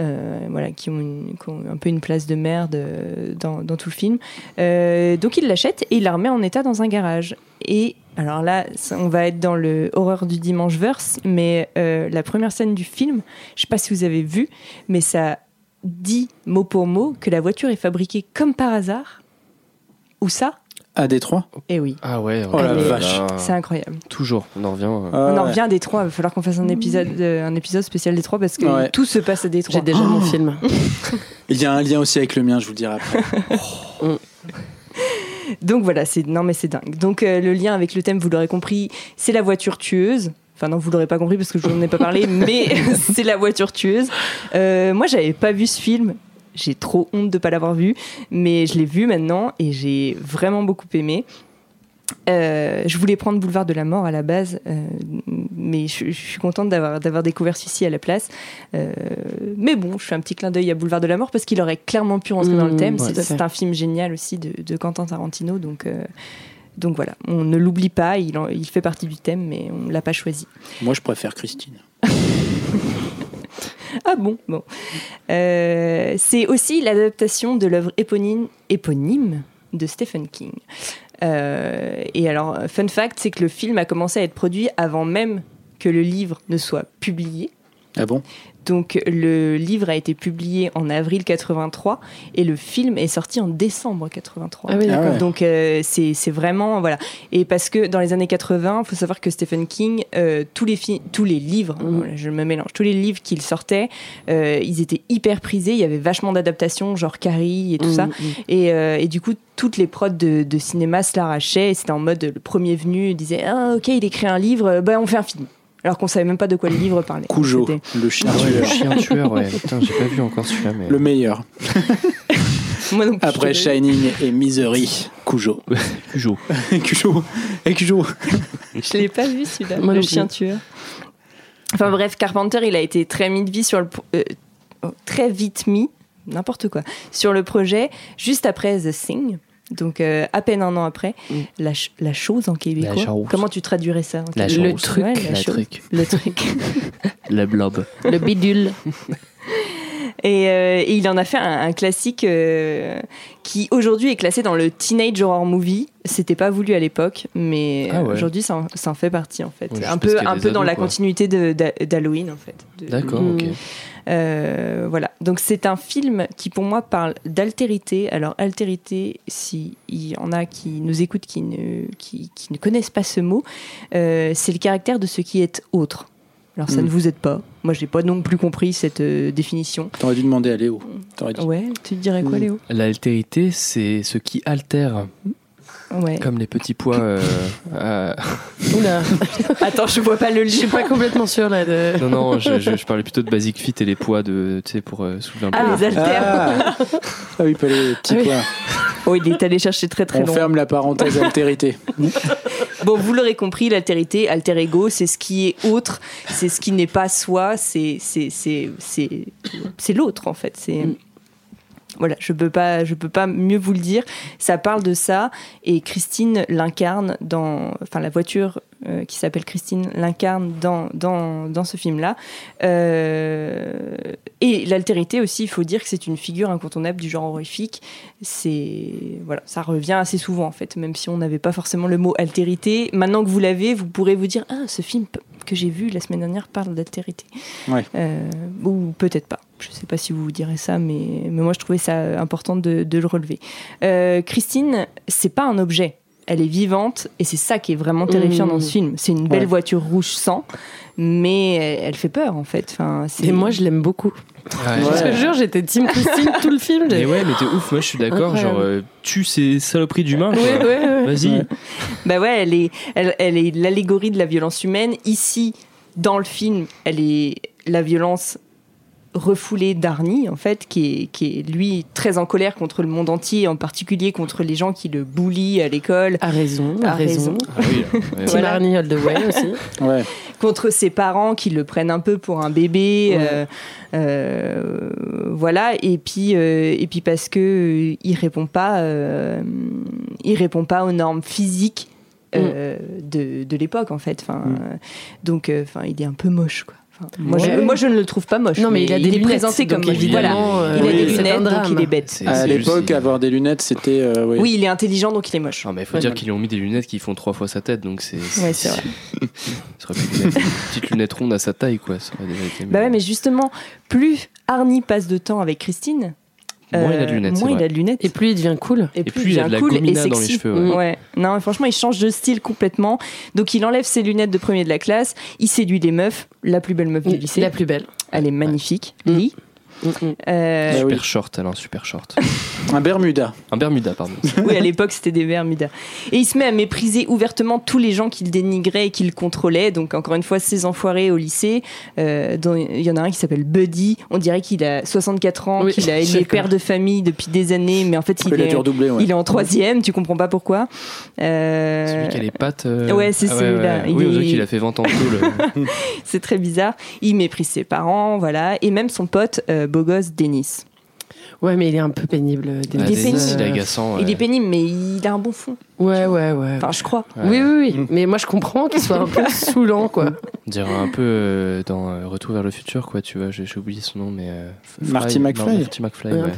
euh, voilà, qui ont, une- qui ont un peu une place de merde euh, dans, dans tout le film. Euh, donc il l'achète et il la remet en état dans un garage. Et alors là, on va être dans le horreur du dimanche verse, mais euh, la première scène du film, je sais pas si vous avez vu, mais ça dit mot pour mot que la voiture est fabriquée comme par hasard. Où ça À Détroit. Eh oui, Ah ouais. Oh la vache. c'est incroyable. Toujours, on en revient. euh. Ah On en ouais. revient à Détroit, il va falloir qu'on fasse un épisode, euh, un épisode spécial Détroit parce que Ouais. tout se passe à Détroit. J'ai déjà mon film. Il y a un lien aussi avec le mien, je vous le dirai après. Donc voilà, c'est non mais c'est dingue. Donc euh, le lien avec le thème, vous l'aurez compris, c'est la voiture tueuse. Enfin non, vous l'aurez pas compris parce que je n'en ai pas parlé, mais c'est la voiture tueuse. Euh, moi, j'avais pas vu ce film. J'ai trop honte de pas l'avoir vu, mais je l'ai vu maintenant et j'ai vraiment beaucoup aimé. Euh, je voulais prendre Boulevard de la Mort à la base, euh, mais je, je suis contente d'avoir d'avoir découvert celui-ci à la place. Euh, mais bon, je fais un petit clin d'œil à Boulevard de la Mort parce qu'il aurait clairement pu rentrer dans le Mmh, thème. ouais, C'est- un film génial aussi de, de Quentin Tarantino, donc donc voilà, on ne l'oublie pas. Il, en- il fait partie du thème, mais on l'a pas choisi. Moi, je préfère Christine. Ah bon, bon. Euh, c'est aussi l'adaptation de l'œuvre éponyme, éponyme de Stephen King. Euh, et alors, fun fact, c'est que le film a commencé à être produit avant même que le livre ne soit publié. Ah bon? Donc le livre a été publié en avril 83 et le film est sorti en décembre 83. Ah oui, Ah ouais. Donc euh, c'est c'est vraiment voilà et parce que dans les années 80, il faut savoir que Stephen King euh, tous les tous les livres, voilà, je me mélange, tous les livres qu'il sortait, euh, ils étaient hyper prisés, il y avait vachement d'adaptations genre Carrie et tout Mm, ça mm. et, euh, et du coup toutes les prods de, de cinéma se l'arrachaient c'était en mode le premier venu disait ah ok il écrit un livre, bah on fait un film. Alors qu'on savait même pas de quoi le livre parlait. Cujo, le chien Ah ouais, le tueur. chien tueur, ouais. Putain, j'ai pas vu encore celui-là, mais. Le meilleur. Moi non plus, Après Shining et Misery, Cujo. Cujo. Cujo. Et Cujo. Je l'ai pas vu celui-là, Moi le chien tueur. Enfin bref, Carpenter, il a été très mis de vie sur le euh, très vite mis, n'importe quoi, sur le projet juste après The Thing. Donc euh, à peine un an après, Mm. la, ch- la chose en québécois. La chose. Comment tu traduirais ça en La québécois Le truc. Ouais, la La chose. truc. Le truc. Le blob. Le bidule. Et, euh, et il en a fait un, un classique euh, qui aujourd'hui est classé dans le teenage horror movie. C'était pas voulu à l'époque, mais Ah ouais. aujourd'hui ça, en- ça en fait partie en fait. Un peu, un peu dans ados, la quoi. continuité d'Halloween en fait. D'accord, Mm. ok. Euh, voilà. Donc c'est un film qui pour moi parle d'altérité. Alors altérité, si il y en a qui nous écoutent qui ne, qui, qui ne connaissent pas ce mot, euh, c'est le caractère de ce qui est autre. Alors ça Mm. ne vous aide pas. Moi, j'ai pas non plus compris cette euh, définition. T'aurais dû demander à Léo. Dit. Ouais, tu dirais quoi, Mm. Léo? L'altérité, c'est ce qui altère, Ouais. comme les petits pois. euh, à- Oula, Attends, je vois pas le je suis lien. pas complètement sûre là de. Non, non, je, je- je parlais plutôt de Basic Fit et les poids de, tu sais, pour euh, soulever un peu. Ah, les haltères. Ah, ah oui, pas les petits Ah oui. points. Oh, il est allé chercher très très On loin. ferme la parenthèse altérité. Bon, vous l'aurez compris, l'altérité, alter ego, c'est ce qui est autre, c'est ce qui n'est pas soi, c'est c'est c'est c'est c'est l'autre en fait. C'est Mm. Voilà, je peux pas je peux pas mieux vous le dire. Ça parle de ça et Christine l'incarne dans enfin la voiture euh, qui s'appelle Christine l'incarne dans dans dans ce film là. et l'altérité aussi, il faut dire que c'est une figure incontournable du genre horrifique. C'est voilà, ça revient assez souvent en fait, même si on n'avait pas forcément le mot altérité. Maintenant que vous l'avez, vous pourrez vous dire ah ce film que j'ai vu la semaine dernière parle d'altérité. Ouais. Euh, ou peut-être pas. Je sais pas si vous vous direz ça, mais, mais moi je trouvais ça important de, de le relever. Euh, Christine, c'est pas un objet. Elle est vivante et c'est ça qui est vraiment terrifiant Mmh. dans ce film. C'est une belle Ouais. voiture rouge sang, mais elle, fait peur en fait. Enfin, Et moi, je l'aime beaucoup. Ouais. Je te jure, j'étais Team Christine tout le film. Mais ouais, mais t'es ouf, moi je suis d'accord. Genre, euh, tue ces saloperies d'humains. Ouais, ouais, ouais. Vas-y. Ouais. Bah ouais, elle est, elle, elle est l'allégorie de la violence humaine. Ici, dans le film, elle est la violence refoulée d'Arnie, en fait, qui est, qui est lui très en colère contre le monde entier, en particulier contre les gens qui le boulient à l'école, A raison, a A raison. raison. Ah oui, Voilà. All the way aussi. Ouais. contre ses parents qui le prennent un peu pour un bébé, Ouais. euh, euh, voilà. Et puis, euh, et puis parce que euh, il répond pas, euh, il répond pas aux normes physiques euh, de, de l'époque en fait. Enfin, Mm. euh, donc, euh, enfin, il est un peu moche quoi. Enfin, moi, Ouais. je, moi, je ne le trouve pas moche. Non, mais il a des est lunettes, présenté comme donc moche. Voilà. évidemment, euh, Il a oui, des lunettes, donc il est bête. C'est- À l'époque, juste- avoir des lunettes, c'était. euh, oui. Oui, il est intelligent, donc il est moche. Non, mais il faut Ouais. dire qu'ils lui ont mis des lunettes qui font trois fois sa tête, donc c'est. Ouais, c'est vrai. Ça aurait pu mettre une petite lunette ronde à sa taille, quoi. Ça aurait déjà été Bah ouais, mais justement, plus Arnie passe de temps avec Christine, Moins il a de euh, lunettes, moins il a de lunettes. Et plus il devient cool. Et, plus, il a de la cool et gomina dans les sexy. cheveux, ouais. Ouais. Non, franchement, il change de style complètement. Donc, il enlève ses lunettes de premier de la classe. Il séduit les meufs. La plus belle meuf du lycée. La plus belle. Elle est magnifique. Mm. Mm. Euh, Ah Super oui. short, elle a un super short. Un Bermuda. Un Bermuda, pardon. oui, à l'époque, c'était des Bermudas. Et il se met à mépriser ouvertement tous les gens qu'il dénigrait et qu'il contrôlait. Donc, encore une fois, ces enfoirés au lycée. Euh, dont il y en a un qui s'appelle Buddy. On dirait qu'il a 64 ans, Oui, qu'il a d'accord. père de famille depuis des années. Mais en fait, il, Il a est, ouais. il est en troisième. Tu comprends pas pourquoi. Euh, Celui qui a les pattes. euh, Ouais, c'est celui-là. Oui, Il on dirait est- qu'il a fait 20 ans de. C'est très bizarre. Il méprise ses parents, voilà. Et même son pote, euh, beau gosse, Denis. Ouais, mais il est un peu pénible. Ah, Denis. est pénible. Il est agaçant. Il est pénible, mais il a un bon fond. Ouais, ouais, ouais. Enfin, je crois. Ouais. Oui, oui, oui. Mm. Mais moi, je comprends qu'il soit un peu saoulant, quoi. On dirait un peu euh, dans euh, Retour vers le futur, quoi, tu vois. J'ai oublié son nom, mais. euh, Marty McFly. non, Marty McFly, Ouais,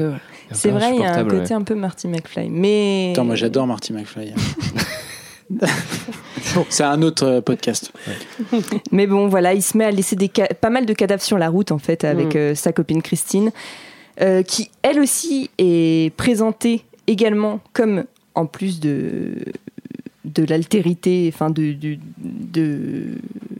C'est vrai, il y a un côté ouais. un peu Marty McFly. Mais. Attends, moi j'adore Marty McFly. C'est un autre euh, podcast. Mais bon, voilà, il se met à laisser des pas mal de cadavres sur la route, en fait, avec Mm. euh, sa copine Christine, euh, qui, elle aussi, est présentée également comme, en plus de de l'altérité, enfin de de de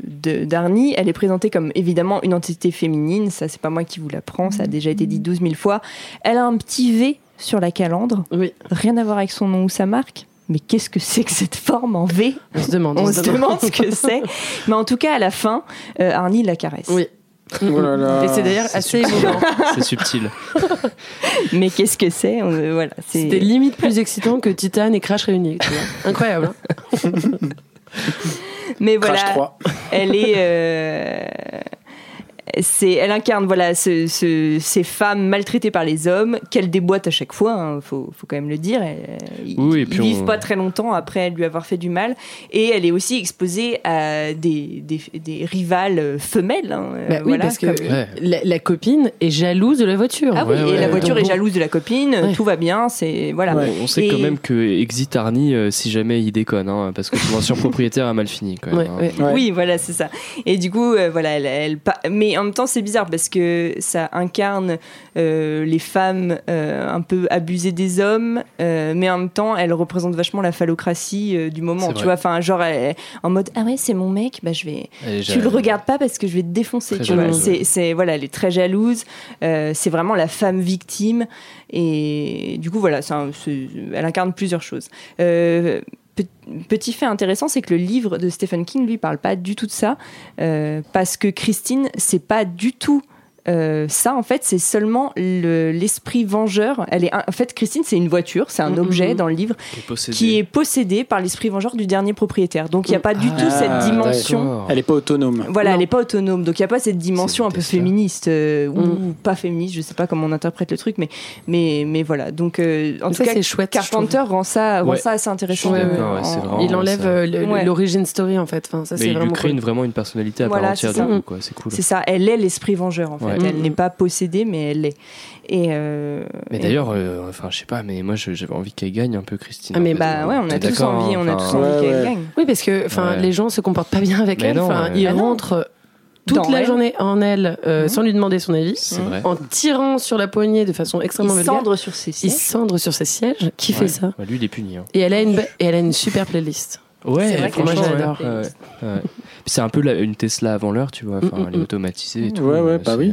de- d'Arnie, elle est présentée comme évidemment une entité féminine. Ça, c'est pas moi qui vous l'apprends, ça a déjà été dit 12 000 fois. Elle a un petit V sur la calandre, Oui, rien à voir avec son nom ou sa marque. Mais qu'est-ce que c'est que cette forme en V on se demande. On se demande ce que c'est. Mais en tout cas, à la fin, euh, Arnie la caresse. Oui. Oh là là. Et c'est d'ailleurs assez subtil. émouvant. C'est subtil. Mais qu'est-ce que c'est euh, Voilà. c'est- C'était limite plus excitant que Titan et Crash réunis. tu vois. Incroyable. hein. Mais Crash voilà, 3. elle est. euh, c'est, elle incarne voilà ce- ce- ces femmes maltraitées par les hommes qu'elle déboîte à chaque fois. hein, faut, faut quand même le dire. Ils, Oui, ils vivent on- pas très longtemps après lui avoir fait du mal, et elle est aussi exposée à des, des, des rivales femelles. hein, Bah oui, parce que comme- Ouais. la, la copine est jalouse de la voiture. Ah oui, Ouais, et ouais, la voiture est bon. jalouse de la copine, Ouais. tout va bien, c'est voilà. Ouais. On sait Et- quand même que exit Arnie euh, si jamais il déconne, hein, parce que son ancien propriétaire a mal fini quand même. Ouais, hein. ouais. Ouais. Oui, voilà, c'est ça. Et du coup, euh, voilà, elle, elle mais en même temps, c'est bizarre parce que ça incarne euh, les femmes euh, un peu abusées des hommes, euh, mais en même temps, elle représente vachement la phallocratie du moment. Tu vois, enfin, genre elle en mode ah ouais, c'est mon mec, bah je vais. Et Tu le regardes pas parce que je vais te défoncer. Tu vois, c'est, voilà, elle est très jalouse. C'est vraiment la femme victime et du coup voilà, elle incarne plusieurs choses. Pe- Petit fait intéressant, c'est que le livre de Stephen King, lui, parle pas du tout de ça, euh, parce que Christine, c'est pas du tout euh, ça. En fait, c'est seulement le- l'esprit vengeur. Elle est, en fait, Christine, c'est une voiture, c'est un Mhm. objet dans le livre qui est possédé. qui est possédé par l'esprit vengeur du dernier propriétaire. Donc il n'y a pas du tout Ah, cette dimension. d'accord. Elle est pas autonome. Voilà, Non. elle n'est pas autonome, donc il n'y a pas cette dimension un peu féministe euh, ou, Mm. ou pas féministe, je sais pas comment on interprète le truc, mais mais mais voilà. Donc euh, en Mais tout ça, cas, c'est chouette, Carpenter rend ça rend Ouais. ça assez intéressant. Ouais, Il enlève l'origine story en fait. Enfin, ça Mais c'est il lui crée cool. une, vraiment une personnalité à Voilà, part entière. C'est cool. C'est ça, elle est l'esprit vengeur en fait. Ouais. Elle Mm. n'est pas possédée, mais elle l'est. Et euh, Mais d'ailleurs, euh, enfin, je sais pas, mais moi je- j'avais envie qu'elle gagne un peu, Christine. Ah, mais bah ouais, on a tous envie, hein, on a tous envie Ouais, qu'elle gagne. Oui, parce que enfin, Ouais. les gens se comportent pas bien avec Mais elle. non, Enfin, ouais. ils Bah non. rentrent toute Dans la elle. journée en elle euh, Mhm. sans lui demander son avis, en tirant sur la poignée de façon extrêmement Il vulgaire. cendre sur ses Il sièges. cendre sur ses sièges. Qui Ouais. fait ça Lui, il est puni. hein. Et elle a une et elle a une super playlist. Ouais, moi, franchement, j'adore. ouais, ouais, ouais. Puis C'est un peu la- une Tesla avant l'heure, tu vois. Enfin, Mm, mm, elle est mm. automatisée et tout. Ouais, ouais, euh, bah oui.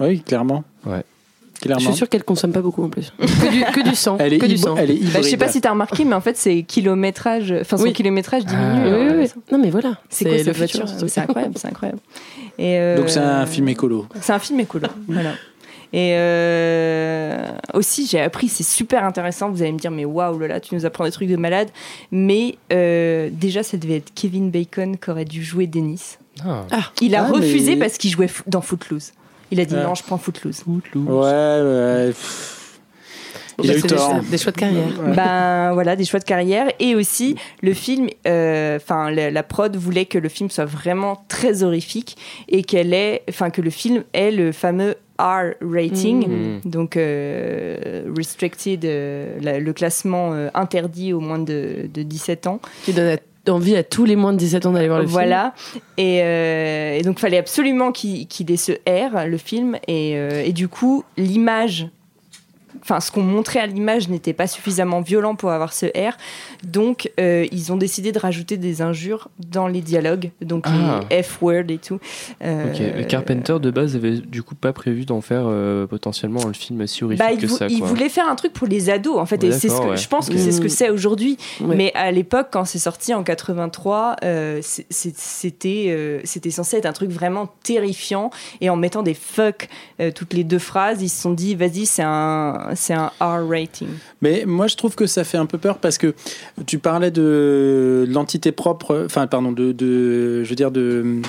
Oui, clairement. Ouais. Je Clairement. suis sûre qu'elle consomme pas beaucoup en plus. Que du, que du sang. Elle est, que du sang. elle est Bah, je sais pas si t'as remarqué, mais en fait, c'est kilométrage. Enfin, son Oui. kilométrage diminue. Ah, Oui, oui, oui. Non mais voilà. C'est quoi cette voiture. C'est incroyable, c'est incroyable. Et euh, Donc c'est un film écolo. C'est un film écolo. voilà. Et euh, aussi, j'ai appris, c'est super intéressant. Vous allez me dire, mais waouh, là, tu nous apprends des trucs de malade. Mais euh, déjà, ça devait être Kevin Bacon qui aurait dû jouer Dennis. Ah. Il a Ah, refusé mais- parce qu'il jouait dans Footloose. Il a dit Ouais. non, je prends Footloose. Ouais, ouais. pff. Il Bah, a eu c'est des, tort. des choix de carrière. Ouais. Ben voilà, des choix de carrière. Et aussi, le film, euh, enfin, la, la prod voulait que le film soit vraiment très horrifique et qu'elle ait, enfin, que le film ait le fameux R rating, Mhm. donc euh, restricted, euh, la- le classement euh, interdit aux moins de, de 17 ans. Qui donne envie à tous les moins de 17 ans d'aller voir le film. Voilà. Et, euh, et donc, fallait absolument qu'il ait ce R, le film. Et, euh, et du coup, l'image. Enfin, ce qu'on montrait à l'image n'était pas suffisamment violent pour avoir ce R. Donc, euh, ils ont décidé de rajouter des injures dans les dialogues. Donc, Ah. les F-word et tout. Euh, Carpenter de base avait du coup pas prévu d'en faire euh, potentiellement un film si horrifique Bah, il, que ça. il quoi. voulait faire un truc pour les ados, en fait. Ouais, et c'est ce d'accord, que, ouais. Je pense que c'est ce que c'est aujourd'hui. Ouais. Mais à l'époque, quand c'est sorti en 83, euh, c'est- c'est- c'était c'était censé être un truc vraiment terrifiant. Et en mettant des fuck toutes les deux phrases, ils se sont dit, vas-y, c'est un, c'est un R rating. Mais moi, je trouve que ça fait un peu peur parce que tu parlais de l'entité propre, enfin, pardon, de, je veux dire, de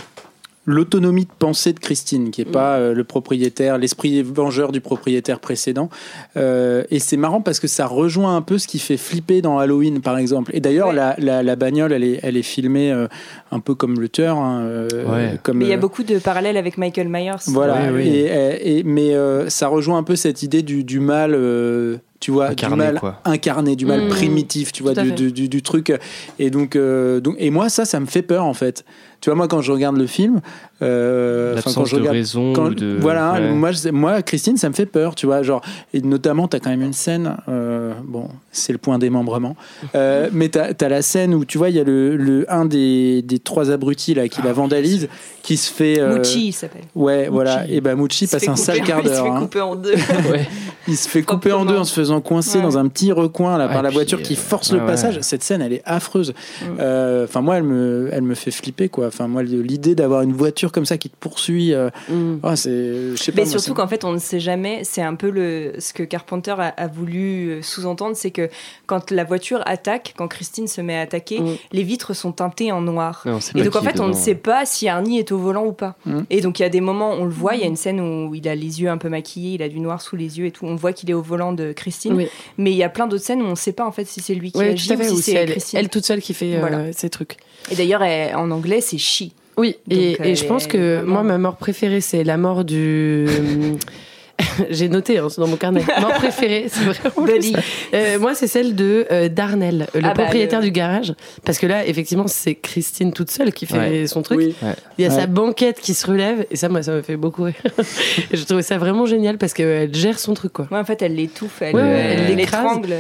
l'autonomie de pensée de Christine, qui est pas euh, le propriétaire, l'esprit vengeur du propriétaire précédent. Euh, et c'est marrant parce que ça rejoint un peu ce qui fait flipper dans Halloween, par exemple. Et d'ailleurs, Ouais. la, la, la bagnole, elle est, elle est filmée euh, un peu comme le tueur, hein, euh, Ouais. comme. Mais il y a euh, beaucoup de parallèles avec Michael Myers. Voilà. Et, et- et- mais euh, ça rejoint un peu cette idée du, du mal, euh, tu vois, Incarné, du mal quoi. incarné, du mal Mmh. primitif, tu vois, du, du- du truc. Et donc, euh, donc, et moi, ça, ça me fait peur en fait. Tu vois, moi, quand je regarde le film, euh, enfin, quand L'absence je de regarde. raison quand- ou de. Voilà, ouais. moi, je- moi, Christine, ça me fait peur, tu vois, genre, et notamment, t'as quand même une scène, euh, bon, c'est le point démembrement, euh, mais t'as as la scène où, tu vois, il y a le, le un des, des trois abrutis là qui la vandalise, qui se fait, euh, Mucci, il s'appelle. ouais, voilà, Mucci. et ben Mucci passe un sale quart Il se d'heure. fait hein. couper en deux. Ouais. Il se fait couper en deux en se faisant coincer Ouais. dans un petit recoin là Ouais, par la voiture qui euh, force le passage. ouais. Cette scène, elle est affreuse. Mm. Euh, Enfin, moi, elle me, elle me fait flipper quoi. Enfin, moi, l'idée d'avoir une voiture comme ça qui te poursuit, euh, Mm. oh, c'est, je sais pas. Mais moi, surtout qu'en fait, on ne sait jamais. C'est un peu le ce que Carpenter a, a voulu euh, sous-entendre, c'est que quand la voiture attaque, quand Christine se met à attaquer, Mm. les vitres sont teintées en noir. Et donc en fait, on ne sait pas si Arnie est au volant ou pas. Mm. Et donc il y a des moments, on le voit, il y a une scène où il a les yeux un peu maquillés, il a du noir sous les yeux et tout. On voit qu'il est au volant de Christine. Oui. Mais il y a plein d'autres scènes où on ne sait pas en fait si c'est lui qui Ouais, agit ou fait. si c'est c'est elle, Christine. elle toute seule qui fait euh, Voilà. ces trucs. Et d'ailleurs, elle- en anglais, c'est she. Oui, Donc, et, et je pense que moi, ma mort préférée, c'est la mort du. J'ai noté hein, c'est dans mon carnet. Mon préféré, c'est vraiment lui. Euh, moi, c'est celle de euh, Darnell, le Ah bah, propriétaire le- du garage. Parce que là, effectivement, c'est Christine toute seule qui fait Ouais. son truc. Oui. Il y a Ouais. sa banquette qui se relève, et ça, moi, ça me fait beaucoup rire. et je trouvais ça vraiment génial parce qu'elle gère son truc, quoi. Ouais, en fait, elle l'étouffe, elle l'étrangle.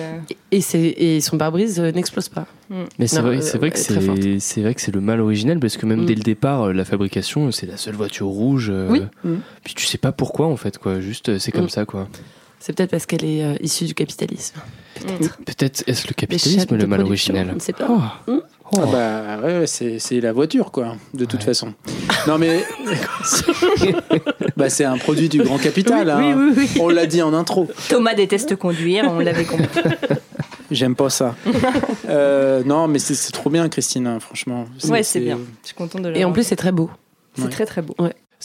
Et, son pare-brise euh, n'explose pas. Mais c'est vrai, euh, que c'est c'est vrai que c'est le mal originel parce que même Mm. dès le départ, euh, la fabrication, c'est la seule voiture rouge. euh, Oui. Mm. Puis tu sais pas pourquoi en fait quoi. Juste euh, c'est comme Mm. ça quoi. C'est peut-être parce qu'elle est euh, issue du capitalisme. Peut-être est-ce le capitalisme le mal originel On ne sait pas. Oh. Mm. Oh. Ah bah ouais, ouais, c'est la voiture quoi, de toute Ouais. façon. Non mais bah c'est un produit du grand capital. Oui, hein. oui, oui, oui. On l'a dit en intro. Thomas déteste conduire, on l'avait compris. J'aime pas ça. Euh, non mais c'est trop bien Christine, hein, franchement. Ouais, c'est bien. Je suis contente de Et en plus, c'est très beau. c'est Ouais. très très beau.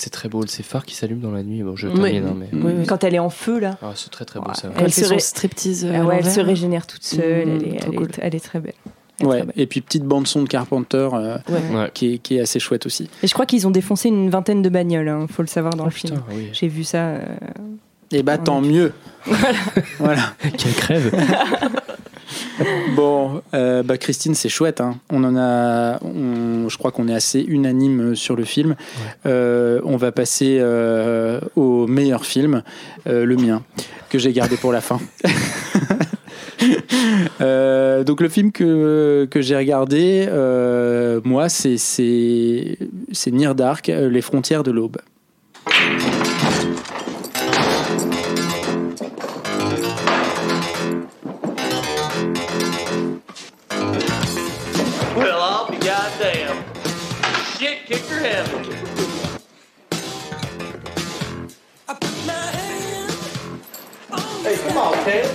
C'est très beau, ces phares qui s'allument dans la nuit. Bon, je termine, hein, mais. Oui, oui. Quand elle est en feu là, Ah, c'est très très beau Ouais. ça. Elle, Elle fait se ré- striptease. euh, ah ouais, elle se régénère toute seule, Mmh, elle, est, trop elle, cool. est, elle est très belle. Elle est Ouais. très belle. Et puis petite bande son de Carpenter euh, Ouais. Ouais. qui, est, qui est assez chouette aussi. Et je crois qu'ils ont défoncé une vingtaine de bagnoles, hein, faut le savoir dans Oh, le film. oui. J'ai vu ça. euh, Et bah Ouais. tant mieux. voilà. Quelle crève Bon, euh, bah Christine, c'est chouette. hein. On en a, on- je crois qu'on est assez unanime sur le film. Euh, on va passer euh, au meilleur film, le mien, que j'ai gardé pour la fin. Euh, donc le film que, que j'ai regardé, euh, moi, c'est Near Dark, Les frontières de l'aube. Hey, come on, Ted.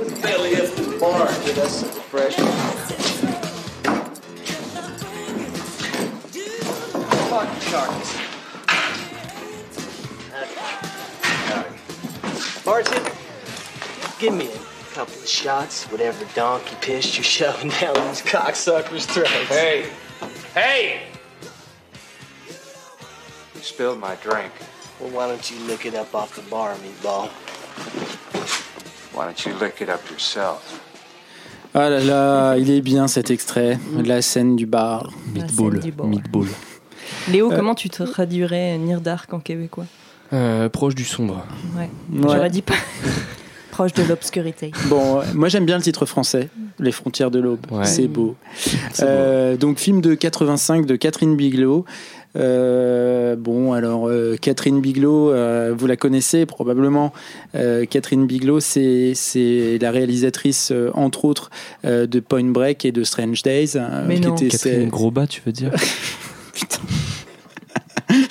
Let's belly up the bar us some refreshment. Fuck sharks. Martin, give me a couple of shots, whatever donkey piss you're shoving down these cocksuckers' throats. Hey! Hey! Spilled my drink. Well, why don't you lick it up off the bar, meatball? Why don't you lick it up yourself? Ah là là, il est bien cet extrait, la scène du bar. Meatball. bar. Meatball. Léo, Euh. comment tu traduirais Near Dark en québécois Euh, proche du sombre. Ouais. Ouais. J'aurais dit pas. Proche de l'obscurité. Bon, euh, moi j'aime bien le titre français, Les frontières de l'aube. Ouais. C'est beau. Euh, donc film de 85 de Catherine Bigelow. Euh, bon, alors euh, Catherine Bigelow, euh, vous la connaissez probablement. Euh, Catherine Bigelow, c'est c'est la réalisatrice euh, entre autres euh, de Point Break et de Strange Days. euh, Mais qui non. était- Catherine c'est- Grosbat, tu veux dire Putain.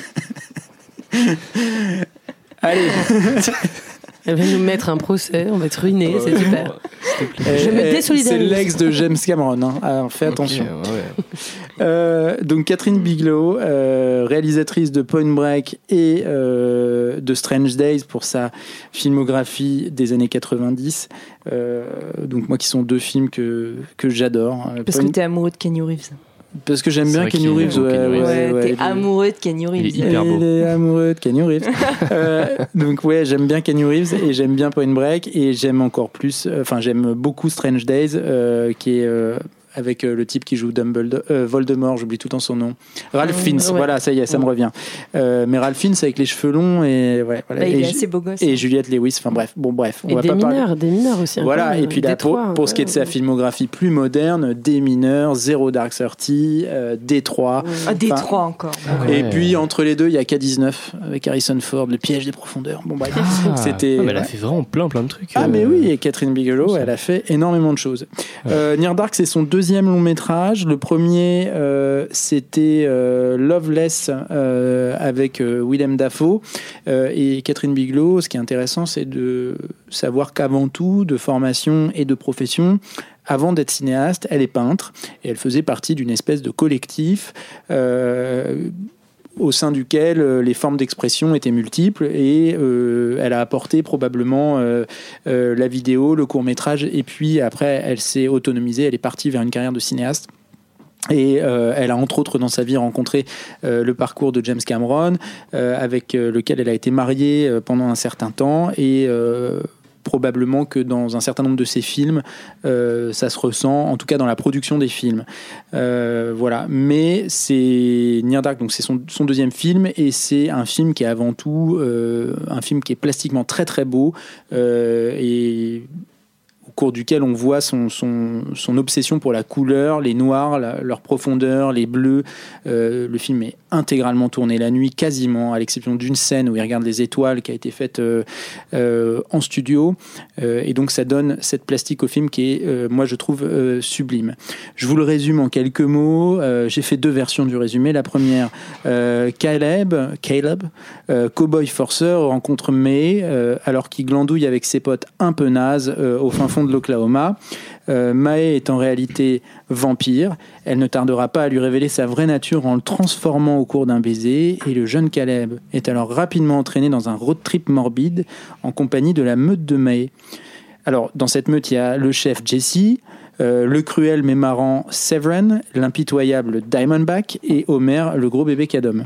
Allez. Elle va nous mettre un procès, on va être ruinés, c'est super. Je me désolidarise. C'est l'ex de James Cameron. hein. Alors, fais attention. Ok, ouais, ouais. Euh, donc Catherine Bigelow, euh, réalisatrice de Point Break et euh, de Strange Days pour sa filmographie des années 90. Euh, donc moi qui sont deux films que, que j'adore. Euh, Parce Point- que t'es amoureux de Kenny Reeves. Parce que j'aime bien Kenny Reeves. ouais, Keanu ouais, Reeves. Ouais, t'es amoureux de Kenny Reeves. Il est hyper beau. il est amoureux de Kenny Reeves. Euh, donc ouais, j'aime bien Kenny Reeves et j'aime bien Point Break et j'aime encore plus, euh, enfin j'aime beaucoup Strange Days euh, qui est euh, avec euh, le type qui joue Dumbledore, euh, Voldemort, j'oublie tout le temps son nom. Ralph Mm, Fiennes, ouais. voilà, ça y est, ça me revient. Euh, mais Ralph Fiennes avec les cheveux longs et ouais, voilà. Bah, il et, est Ju- assez beau gosse. et Juliette Lewis, enfin bref, bon bref, on Et va des pas parler. mineurs, des mineurs aussi. Voilà, et puis là, pour, Détroit, pour ce qui est de sa filmographie plus moderne, Des mineurs, Zero Dark Thirty, euh, Détroit. Ah, trois encore. Et Ouais. puis entre les deux, il y a K-19 avec Harrison Ford, Le piège des profondeurs. Bon, bref, c'était. Ah, mais elle a fait vraiment plein plein de trucs. Ah, euh, mais oui, et Catherine Bigelow, elle a fait énormément de choses. Euh, Near Dark, c'est son deuxième long métrage. Le premier, euh, c'était euh, Loveless euh, avec Willem Dafoe. Et Catherine Bigelow, ce qui est intéressant, c'est de savoir qu'avant tout, de formation et de profession, avant d'être cinéaste, elle est peintre et elle faisait partie d'une espèce de collectif. Au sein duquel euh, les formes d'expression étaient multiples et euh, elle a apporté probablement euh, la vidéo, le court métrage et puis après elle s'est autonomisée, elle est partie vers une carrière de cinéaste. Et elle a entre autres dans sa vie rencontré le parcours de James Cameron, avec lequel elle a été mariée pendant un certain temps. Et probablement que dans un certain nombre de ses films, euh, ça se ressent, en tout cas dans la production des films. Euh, voilà. Mais c'est Near Dark, donc c'est son, deuxième film, et c'est un film qui est avant tout euh, un film qui est plastiquement très très beau et au cours duquel on voit son, obsession pour la couleur, les noirs, leur profondeur, les bleus. Le film est intégralement tourné la nuit, quasiment, à l'exception d'une scène où il regarde les étoiles qui a été faite euh, euh, en studio. Euh, et donc ça donne cette plastique au film qui est, moi je trouve, sublime. Je vous le résume en quelques mots. J'ai fait deux versions du résumé. La première, Caleb, Caleb cowboy forceur, rencontre May alors qu'il glandouille avec ses potes un peu nazes au fin fond de l'Oklahoma. Euh, Mae est en réalité vampire. Elle ne tardera pas à lui révéler sa vraie nature en le transformant au cours d'un baiser. Et le jeune Caleb est alors rapidement entraîné dans un road trip morbide en compagnie de la meute de Mae. Alors, dans cette meute, il y a le chef Jesse, euh, le cruel mais marrant Severin, l'impitoyable Diamondback et Homer, le gros bébé Cadom.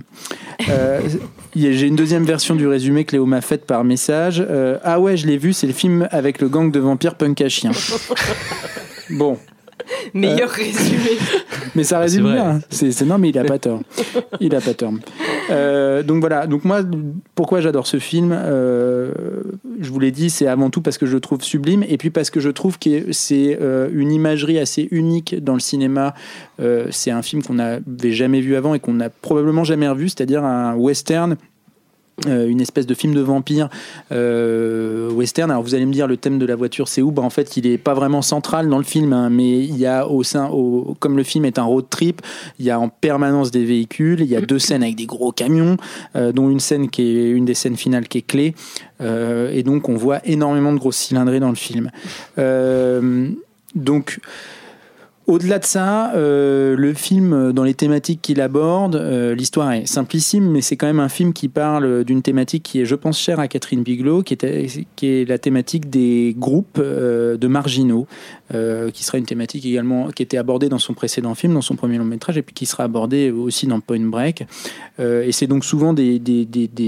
Euh, J'ai une deuxième version du résumé que Léo m'a faite par message. Euh, ah ouais, je l'ai vu, c'est le film avec le gang de vampires punk à chien. Bon, Meilleur résumé. mais ça résume bien. C'est c'est- non, mais il a pas tort. Il a pas tort. Euh, donc voilà. Donc moi, pourquoi j'adore ce film euh, Je vous l'ai dit, c'est avant tout parce que je le trouve sublime, et puis parce que je trouve que c'est euh, une imagerie assez unique dans le cinéma. Euh, c'est un film qu'on n'avait jamais vu avant et qu'on n'a probablement jamais revu, c'est-à-dire un western. Euh, une espèce de film de vampire euh, western. Alors vous allez me dire le thème de la voiture c'est où? Bah, En fait il est pas vraiment central dans le film, hein, mais il y a au sein, au, comme le film est un road trip, il y a en permanence des véhicules. Il y a deux scènes avec des gros camions, euh, dont une scène qui est une des scènes finales qui est clé. Et donc on voit énormément de grosses cylindrées dans le film. Donc au-delà de ça, euh, le film, euh, dans les thématiques qu'il aborde, euh, l'histoire est simplissime, mais c'est quand même un film qui parle d'une thématique qui est, je pense, chère à Catherine Bigelow, qui est, la thématique des groupes de marginaux, qui sera une thématique également qui était abordée dans son précédent film, dans son premier long métrage, et puis qui sera abordée aussi dans Point Break. Et c'est donc souvent des,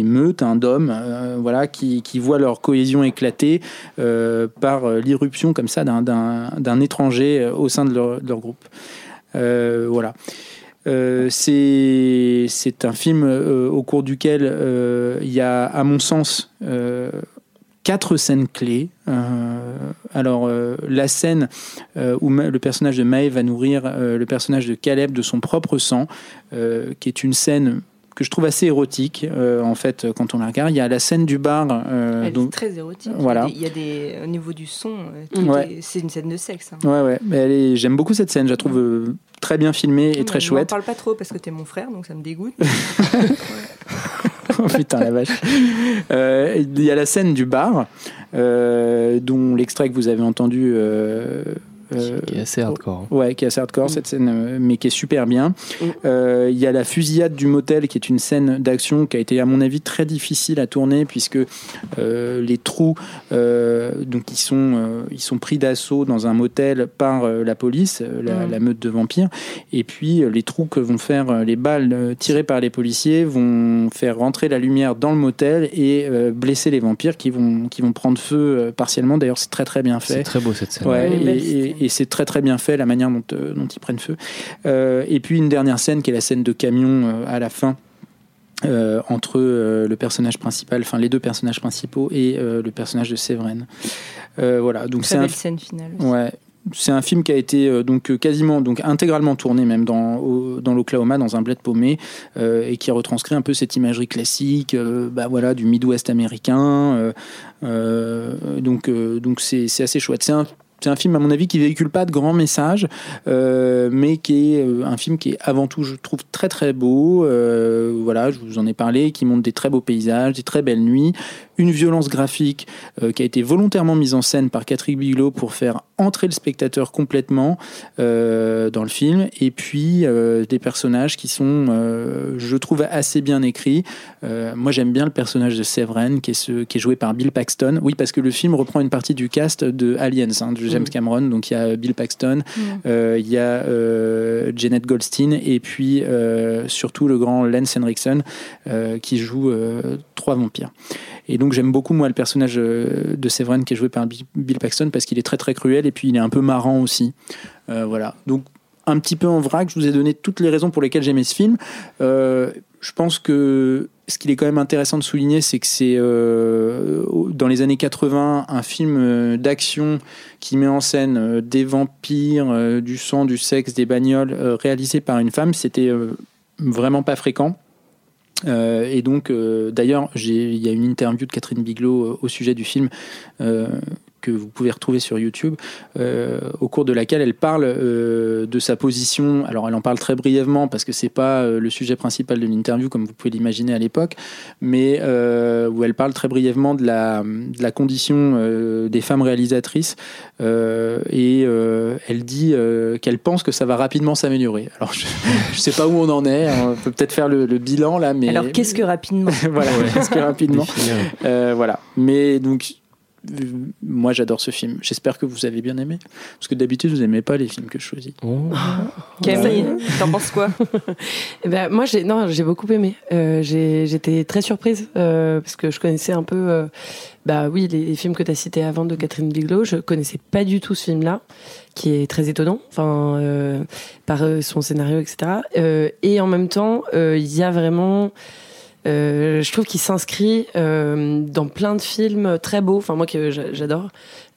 meutes hein, d'hommes voilà, qui, qui voient leur cohésion éclater par l'irruption comme ça d'un- étranger au sein de leur, groupe. Euh, voilà. Euh, c'est un film euh, au cours duquel il y a, à mon sens, quatre scènes clés. Alors, la scène où le personnage de Mae va nourrir le personnage de Caleb de son propre sang, qui est une scène que je trouve assez érotique, euh, en fait, quand on la regarde. Il y a la scène du bar. euh, Elle est très érotique. Voilà. Il y a des, au niveau du son, euh, tout Ouais. est- c'est une scène de sexe. hein. Ouais, ouais. Mais J'aime beaucoup cette scène. Je la trouve euh, très bien filmée et très chouette. parle pas trop parce que t'es mon frère, donc ça me dégoûte. Oh, putain, la vache. Il y a la scène du bar, dont l'extrait que vous avez entendu. Euh, euh, Qui est assez hardcore. hein. Ouais, qui est assez hardcore cette scène, euh, mais qui est super bien. Euh, Il y a la fusillade du motel, qui est une scène d'action qui a été, à mon avis, très difficile à tourner puisque euh, les trous, euh, donc ils sont, euh, ils sont pris d'assaut dans un motel par euh, la police, euh, la, Mm. la meute de vampires, et puis euh, les trous que vont faire euh, les balles euh, tirées par les policiers vont faire rentrer la lumière dans le motel et euh, blesser les vampires qui vont, qui vont prendre feu euh, partiellement. D'ailleurs, c'est très très bien fait. C'est très beau cette scène. Ouais, et- et c'est très très bien fait la manière dont, euh, dont ils prennent feu. Euh, et puis une dernière scène qui est la scène de camion euh, à la fin. euh, entre euh, le personnage principal, enfin les deux personnages principaux et euh, le personnage de Séverine. Voilà, donc c'est un, belle scène finale. aussi. ouais, c'est un film qui a été donc quasiment, donc intégralement tourné même dans au- dans l'Oklahoma, dans un bled paumé, et qui retranscrit un peu cette imagerie classique, bah voilà, du Midwest américain. donc donc c'est c'est assez chouette. C'est un c'est un film, à mon avis, qui véhicule pas de grands messages, euh, mais qui est euh, un film qui est avant tout, je trouve, très très beau. Euh, voilà, je vous en ai parlé, qui montre des très beaux paysages, des très belles nuits, une violence graphique qui a été volontairement mise en scène par Catherine Bigelow pour faire entrer le spectateur complètement dans le film, et puis des personnages qui sont, je trouve, assez bien écrits. Moi, j'aime bien le personnage de Severin, qui est, joué par Bill Paxton. Oui, parce que le film reprend une partie du cast de Aliens. hein. James Mm. Cameron. Donc il y a Bill Paxton, Mm. euh, il y a euh, Janet Goldstein et puis euh, surtout le grand Lance Henriksen euh, qui joue euh, trois vampires. Et donc j'aime beaucoup moi le personnage euh, de Severin qui est joué par Bi- Bill Paxton parce qu'il est très très cruel et puis il est un peu marrant aussi. Euh, voilà. Donc un petit peu en vrac, je vous ai donné toutes les raisons pour lesquelles j'aimais ce film. Euh, je pense que ce qu'il est quand même intéressant de souligner, c'est que c'est euh, dans les années 80 un film euh, d'action qui met en scène euh, des vampires, du sang, du sexe, des bagnoles, réalisé par une femme. C'était vraiment pas fréquent. Et donc, d'ailleurs, il y a une interview de Catherine Bigelow au sujet du film que vous pouvez retrouver sur YouTube, euh, au cours de laquelle elle parle euh, de sa position. Alors, elle en parle très brièvement parce que c'est pas euh, le sujet principal de l'interview, comme vous pouvez l'imaginer à l'époque, mais euh, où elle parle très brièvement de la, de la condition euh, des femmes réalisatrices euh, et euh, elle dit euh, qu'elle pense que ça va rapidement s'améliorer. Alors, je, je sais pas où on en est. hein, On peut peut-être faire le, le bilan là, mais Alors, qu'est-ce que rapidement? Voilà, qu'est-ce que rapidement? Euh, voilà. Mais donc, moi, j'adore ce film. J'espère que vous avez bien aimé. Parce que d'habitude, vous n'aimez pas les films que je choisis. Oh. Camille, t'en penses quoi Eh ben, moi, j'ai non, j'ai beaucoup aimé. Euh, j'ai- J'étais très surprise euh, parce que je connaissais un peu, euh, bah oui, les, les films que tu as cités avant de Catherine Bigelow. Je connaissais pas du tout ce film-là, qui est très étonnant, enfin, euh, par euh, son scénario, etc. Euh, et en même temps, euh, il y a vraiment euh, je trouve qu'il s'inscrit euh, dans plein de films très beaux, enfin moi que j'a- j'adore,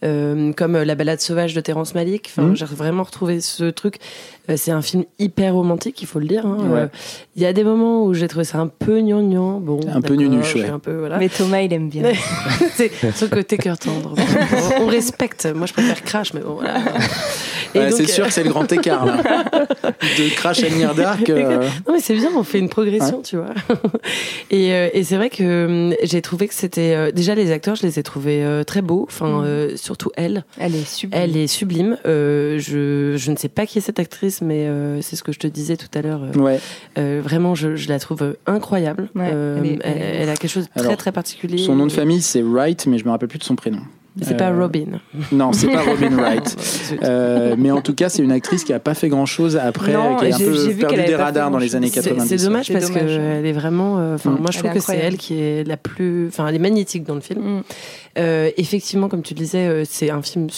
euh, comme La balade sauvage de Terrence Malick. Enfin, Mhm. j'ai vraiment retrouvé ce truc. Euh, c'est un film hyper romantique, il faut le dire. hein. Ouais. Euh, Il y a des moments où j'ai trouvé ça un peu gnangnan. Bon, Un peu nunuche, ouais. Un peu, voilà. Mais Thomas, il aime bien. c'est ce côté cœur tendre. on, on respecte. Moi, je préfère Crash, mais bon, voilà. Ouais, c'est sûr que c'est le grand écart là. de Crash à Near Dark. euh, Non mais c'est bien, on fait une progression, tu vois. et euh, et c'est vrai que hum, j'ai trouvé que c'était euh, déjà les acteurs, je les ai trouvés euh, très beaux. Enfin, Mm. euh, surtout elle, Elle est sublime. elle est sublime. Euh, je je ne sais pas qui est cette actrice, mais euh, c'est ce que je te disais tout à l'heure. Euh, Ouais. euh, vraiment, je, je la trouve incroyable. Ouais, Euh, elle est- elle, elle est elle a quelque chose de très Alors, très particulier. Son nom de famille, c'est Wright, mais je me rappelle plus de son prénom. C'est pas Euh, Robin. Non, c'est pas Robin Wright. Euh, mais en tout cas, c'est une actrice qui a pas fait grand chose après, Non, qui a un j'ai- peu perdu qu'elle avait des radars dans les années C'est- 90. C'est dommage parce qu'elle est vraiment. euh, Enfin, Mm. moi, je trouve que c'est elle qui est la plus. Enfin, elle est magnétique dans le film. Mm. Euh, effectivement, comme tu le disais, euh, c'est un film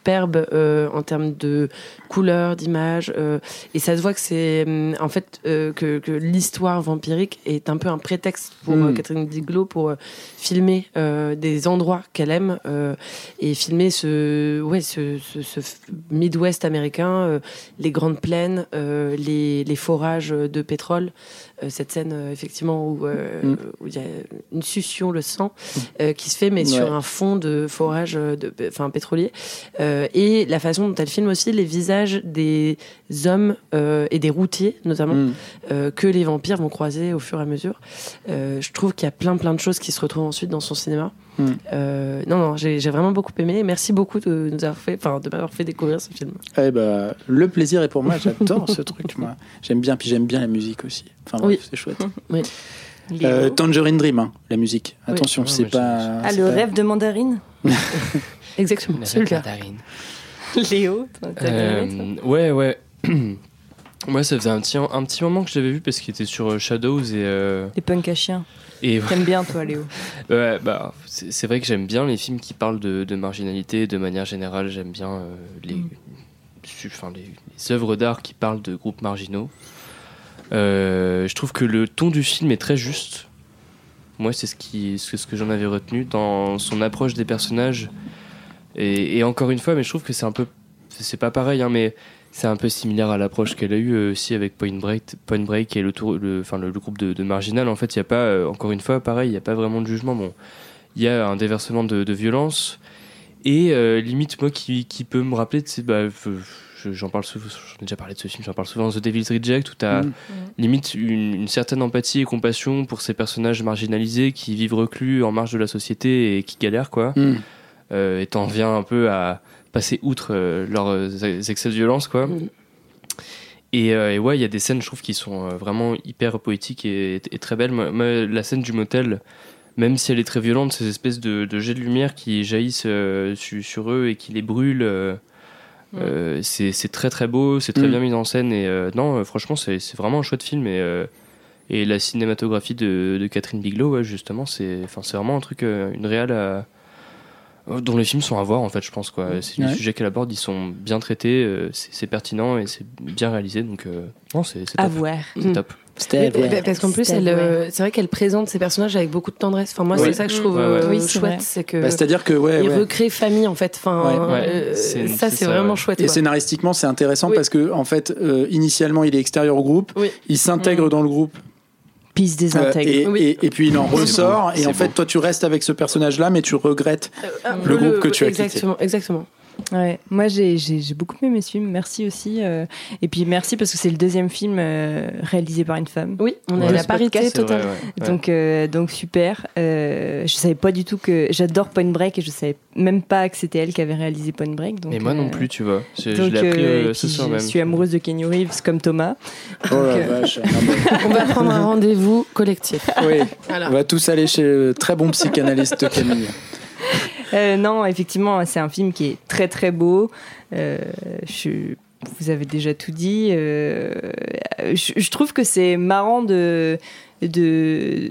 superbe euh, en termes de couleurs, d'images, euh, et ça se voit que c'est hum, en fait euh, que, que l'histoire vampirique est un peu un prétexte pour Mm. euh, Catherine Bigelow pour euh, filmer euh, des endroits qu'elle aime euh, et filmer ce ouais ce, ce, ce Midwest américain, euh, les grandes plaines, euh, les, les forages de pétrole. Euh, cette scène euh, effectivement où euh, Mm. où il y a une succion, le sang euh, qui se fait, mais Ouais. sur un fond de forage, de, enfin pétrolier, Euh, et la façon dont elle filme aussi les visages des hommes euh, et des routiers notamment Mm. euh, que les vampires vont croiser au fur et à mesure. Euh, je trouve qu'il y a plein plein de choses qui se retrouvent ensuite dans son cinéma. Mm. Euh, non non, j'ai j'ai vraiment beaucoup aimé. Merci beaucoup de nous avoir fait, enfin de m'avoir fait découvrir ce film. Eh ben, le plaisir est pour moi. J'adore ce truc. Moi, j'aime bien. Puis j'aime bien la musique aussi. Enfin bref, Oui. c'est chouette. Oui. Euh, Tangerine Dream, hein, la musique. Oui. Attention, Ah, c'est pas. Ah, le pas- rêve de mandarine Exactement. La Celui-là. mandarine. Léo, Euh, ouais, ouais. Moi, ça faisait un petit, un petit moment que je l'avais vu parce qu'il était sur euh, Shadows et. euh, Les punks à chiens. et T'aimes bien, toi, Léo ouais, bah, c'est vrai que j'aime bien les films qui parlent de, de marginalité de manière générale. J'aime bien euh, les, Mm. enfin, les, les œuvres d'art qui parlent de groupes marginaux. Euh, je trouve que le ton du film est très juste. Moi, c'est ce, qui, c'est ce que j'en avais retenu dans son approche des personnages. Et, et encore une fois, mais je trouve que c'est un peu. C'est pas pareil, hein, mais c'est un peu similaire à l'approche qu'elle a eue euh, aussi avec Point Break, Point Break et le, tour, le, enfin, le, le groupe de, de Marginal. En fait, il n'y a pas, euh, encore une fois, pareil, il n'y a pas vraiment de jugement. Bon, il y a un déversement de, de violence. Et euh, limite, moi, qui, qui peut me rappeler, tu sais, bah, je- j'en parle souvent, j'en ai déjà parlé de ce film, j'en parle souvent, The Devil's Reject, où tu as Mm. limite une, une certaine empathie et compassion pour ces personnages marginalisés qui vivent reclus en marge de la société et qui galèrent, quoi. Mm. Euh, et t'en viens un peu à passer outre euh, leurs euh, excès de violence, quoi. Mm. Et, euh, et ouais, il y a des scènes, je trouve, qui sont vraiment hyper poétiques et, et très belles. Moi, la scène du motel même si elle est très violente, ces espèces de, de jets de lumière qui jaillissent euh, su- sur eux et qui les brûlent. euh, c'est très très beau, c'est très Mm. bien mis en scène et non, franchement, c'est vraiment un chouette film et, et la cinématographie de, de Catherine Bigelow, ouais, justement, c'est vraiment un truc, une à- euh, dont les films sont à voir en fait, je pense quoi. C'est Ouais. les sujets qu'elle aborde, ils sont bien traités, euh, c'est c'est pertinent et c'est bien réalisé donc euh, non, c'est c'est À top. voir. C'est Mm. top. Parce qu'en plus, euh, c'est vrai qu'elle présente ses personnages avec beaucoup de tendresse. Enfin, moi, Ouais. c'est ça que je trouve Ouais, ouais. euh, Oui, c'est vrai. chouette, c'est que Bah, C'est-à-dire que, ouais, il ouais. recrée famille en fait. Enfin, Ouais. Ouais. euh, C'est- ça, c'est c'est ça, vraiment ouais. chouette. Et quoi. scénaristiquement, c'est intéressant Oui. parce que, en fait, euh, initialement, il est extérieur au groupe, Oui. il s'intègre dans le groupe, Puis il se euh, désintègre. et, Oui. et- et puis il en ressort, et en fait, beau. toi, tu restes avec ce personnage-là, mais tu regrettes. Euh, un le groupe que tu as quitté. Exactement, exactement. Ouais, moi j'ai beaucoup aimé ce film, merci aussi. euh, et puis merci parce que c'est le deuxième film euh, réalisé par une femme. Oui, on Ouais. a la parité vrai, totale. ouais. Donc, euh, donc super. Euh, je savais pas du tout que j'adore Point Break et je savais même pas que c'était elle qui avait réalisé Point Break. Donc, Et moi non plus, tu vois. Je, l'ai appris ce soir je même. suis amoureuse de Kenny Reeves comme Thomas. Oh la euh, vache. On va prendre un rendez-vous collectif. oui, Voilà. on va tous aller chez le très bon psychanalyste Camille. Euh, non, effectivement, c'est un film qui est très très beau. Euh, je- vous avez déjà tout dit. Euh, je, je trouve que c'est marrant de, de,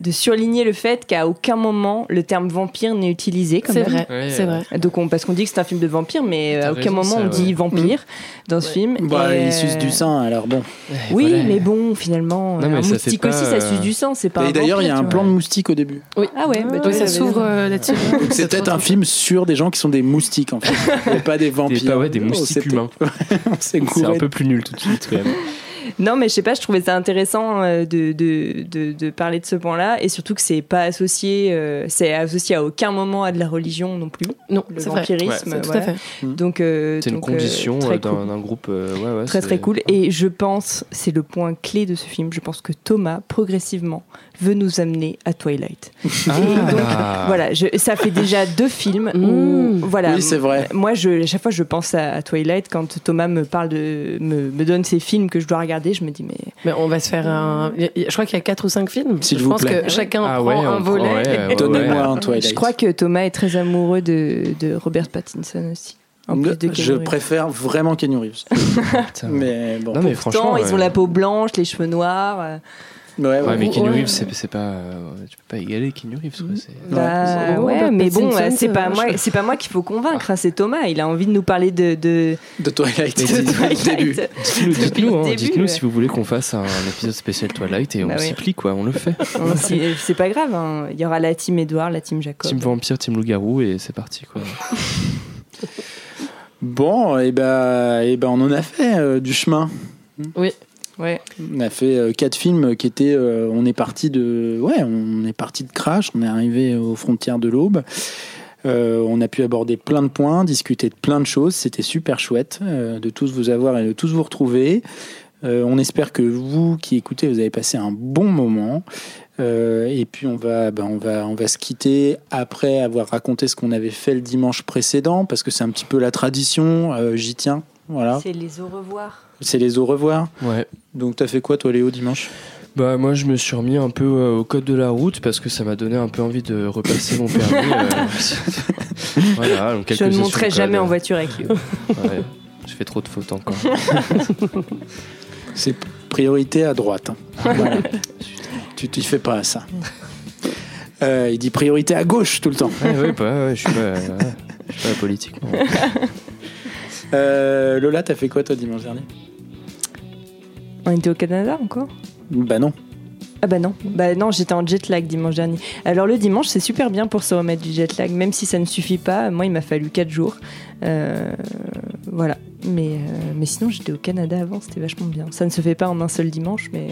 de surligner le fait qu'à aucun moment le terme vampire n'est utilisé. quand C'est vrai, c'est euh, vrai. Donc on, parce qu'on dit que c'est un film de vampire, mais T'as à aucun raison, moment ça, on dit vampire dans ce Ouais. film. Bah, Et, il suce euh, du sang, alors bon. Oui, voilà. mais bon, finalement, Non, mais un moustique pas, aussi, ça euh, suce du sang, c'est pas. Et d'ailleurs, il y a un plan de moustique au début. Oui. Ah ouais, bah, tu Oui, ça s'ouvre euh, là-dessus. Donc c'est peut-être un film sur des gens qui sont des moustiques en fait, et pas des vampires. Des, pas, ouais, des On moustiques humains. C'est un peu plus nul tout de suite quand même. Non, mais je sais pas, je trouvais ça intéressant euh, de, de, de, de parler de ce point-là, et surtout que c'est pas associé, euh, c'est associé à aucun moment à de la religion non plus, Non, le vampirisme. Ouais, Tout voilà. à fait. Donc, euh, C'est une euh, condition très euh, d'un cool. groupe. euh, ouais, ouais, Très très cool. Et je pense, c'est le point clé de ce film, je pense que Thomas, progressivement, veut nous amener à Twilight. Ah. Et donc, voilà, je, ça fait déjà deux films où, voilà. Oui, c'est vrai. Moi, je, à chaque fois, je pense à, à Twilight quand Thomas me parle de, me, me donne ces films que je dois regarder. Je me dis, mais Mais on va se faire un. Je crois qu'il y a 4 ou 5 films. S'il je vous pense plaît. que chacun Ah prend ouais, un volet. ouais, ouais, Donnez-moi ouais. un Twilight. je crois que Thomas est très amoureux de, de Robert Pattinson aussi. En plus de Keanu je préfère vraiment Kenny Reeves. Mais bon. Non, mais Pourtant, franchement. ils ont euh, la peau blanche, les cheveux noirs. Euh, Ouais, ouais. Mais Keanu. Reeves, c'est c'est pas. euh, tu peux pas égaler Keanu Reeves. quoi, c'est- Bah, Ouais, mais bon, euh, c'est c'est pas moi, c'est pas moi qu'il faut convaincre, hein, c'est Thomas. Il a envie de nous parler de, de, De Twilight. Dites-nous, dites-nous, hein, si vous voulez qu'on fasse un, épisode spécial Twilight et on Bah oui. s'y plie, quoi, on le fait. On s'y- C'est pas grave, hein. il y aura la team Edouard, la team Jacob. Team vampire, team loup-garou et c'est parti, quoi. Bon, et ben, et ben, on en a fait euh, du chemin. Oui. On a fait euh, quatre films qui étaient. euh, on est parti de. Ouais, on est parti de Crash. On est arrivé aux frontières de l'aube. Euh, on a pu aborder plein de points, discuter de plein de choses. C'était super chouette euh, de tous vous avoir et de tous vous retrouver. On espère que vous qui écoutez, vous avez passé un bon moment. Et puis on va, ben, on va, on va se quitter après avoir raconté ce qu'on avait fait le dimanche précédent, parce que c'est un petit peu la tradition. J'y tiens. Voilà. C'est les au revoir. C'est les au revoir. Ouais. Donc t'as fait quoi toi, Léo, dimanche? Bah moi je me suis remis un peu euh, au code de la route parce que ça m'a donné un peu envie de repasser mon permis. euh. voilà, donc Je ne monterai jamais code. en voiture avec lui. Ouais, je fais trop de fautes encore. C'est priorité à droite. hein. Voilà. tu t'y fais pas à ça. Euh, il dit priorité à gauche tout le temps. Ouais, ouais, bah, ouais, je suis pas, ouais, je suis pas politique. Euh, Lola, t'as fait quoi toi dimanche dernier? On était au Canada encore? Bah non. Ah bah non, bah non, j'étais en jet lag dimanche dernier. Alors le dimanche, c'est super bien pour se remettre du jet lag, même si ça ne suffit pas. Moi, il m'a fallu 4 jours. Euh, voilà. Mais, euh, mais sinon, j'étais au Canada avant, c'était vachement bien. Ça ne se fait pas en un seul dimanche, mais...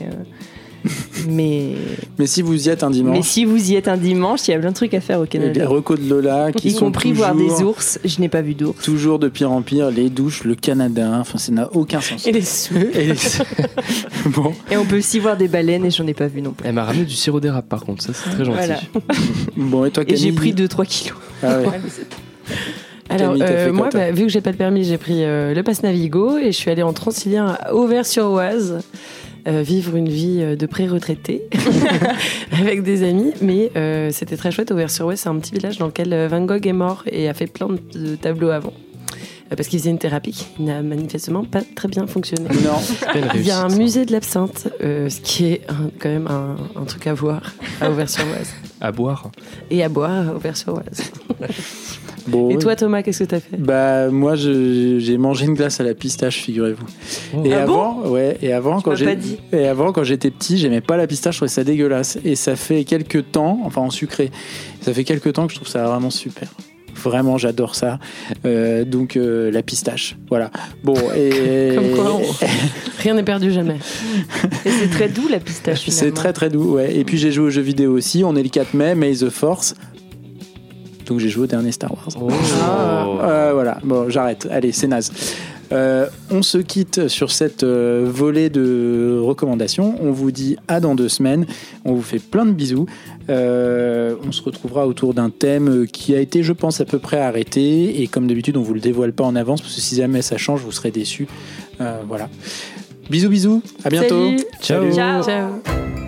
mais, Mais si vous y êtes un mais dimanche, si vous y êtes un dimanche, il y a plein de trucs à faire au les Canada. recos de Lola qui Y sont compris toujours, voir des ours. Je n'ai pas vu d'ours. toujours de pire en pire, les douches, le Canada, enfin ça n'a aucun sens. Et les sous. Et les- bon, Et on peut aussi voir des baleines et j'en ai pas vu non plus. Elle m'a ramené du sirop d'érable par contre, ça c'est très gentil. Voilà. bon et toi Et j'ai Camille pris 2-3 kilos. Ah ouais. Alors, Camille, euh, moi, bah, vu que j'ai pas de permis, j'ai pris euh, le pass Navigo et je suis allée en Transilien à Auvers-sur-Oise. Euh, vivre une vie euh, de pré-retraité avec des amis. Mais euh, c'était très chouette. Auvers-sur-Oise, c'est un petit village dans lequel Van Gogh est mort et a fait plein de tableaux avant. Euh, Parce qu'il faisait une thérapie qui n'a manifestement pas très bien fonctionné. Non. Belle Il y a un musée de l'absinthe, euh, ce qui est un- quand même un, un truc à voir à Auvers-sur-Oise. À boire. Et à boire à Auvers-sur-Oise. Bon, Et toi, Thomas, qu'est-ce que t'as fait? Bah moi j'ai mangé une glace à la pistache, figurez-vous. Et Ah avant, ouais, et avant quand j'ai et avant quand j'étais petit, j'aimais pas la pistache, je trouvais ça dégueulasse. Et ça fait quelques temps, enfin en sucré, ça fait quelques temps que je trouve ça vraiment super. Vraiment, j'adore ça. Euh, donc euh, la pistache, voilà. Bon et Comme quoi, on- rien n'est perdu jamais. Et c'est très doux la pistache. c'est très très doux. Ouais. Et puis j'ai joué aux jeux vidéo aussi. On est le 4 mai, May the Force. Donc j'ai joué au dernier Star Wars. Oh. Euh, voilà, bon, j'arrête. Allez, c'est naze. Euh, on se quitte sur cette euh, volée de recommandations. On vous dit à dans deux semaines. On vous fait plein de bisous. Euh, on se retrouvera autour d'un thème qui a été, je pense, à peu près arrêté. Et comme d'habitude, on vous le dévoile pas en avance parce que si jamais ça change, vous serez déçus. Euh, voilà. Bisous, bisous. À bientôt. Salut. Ciao. Ciao.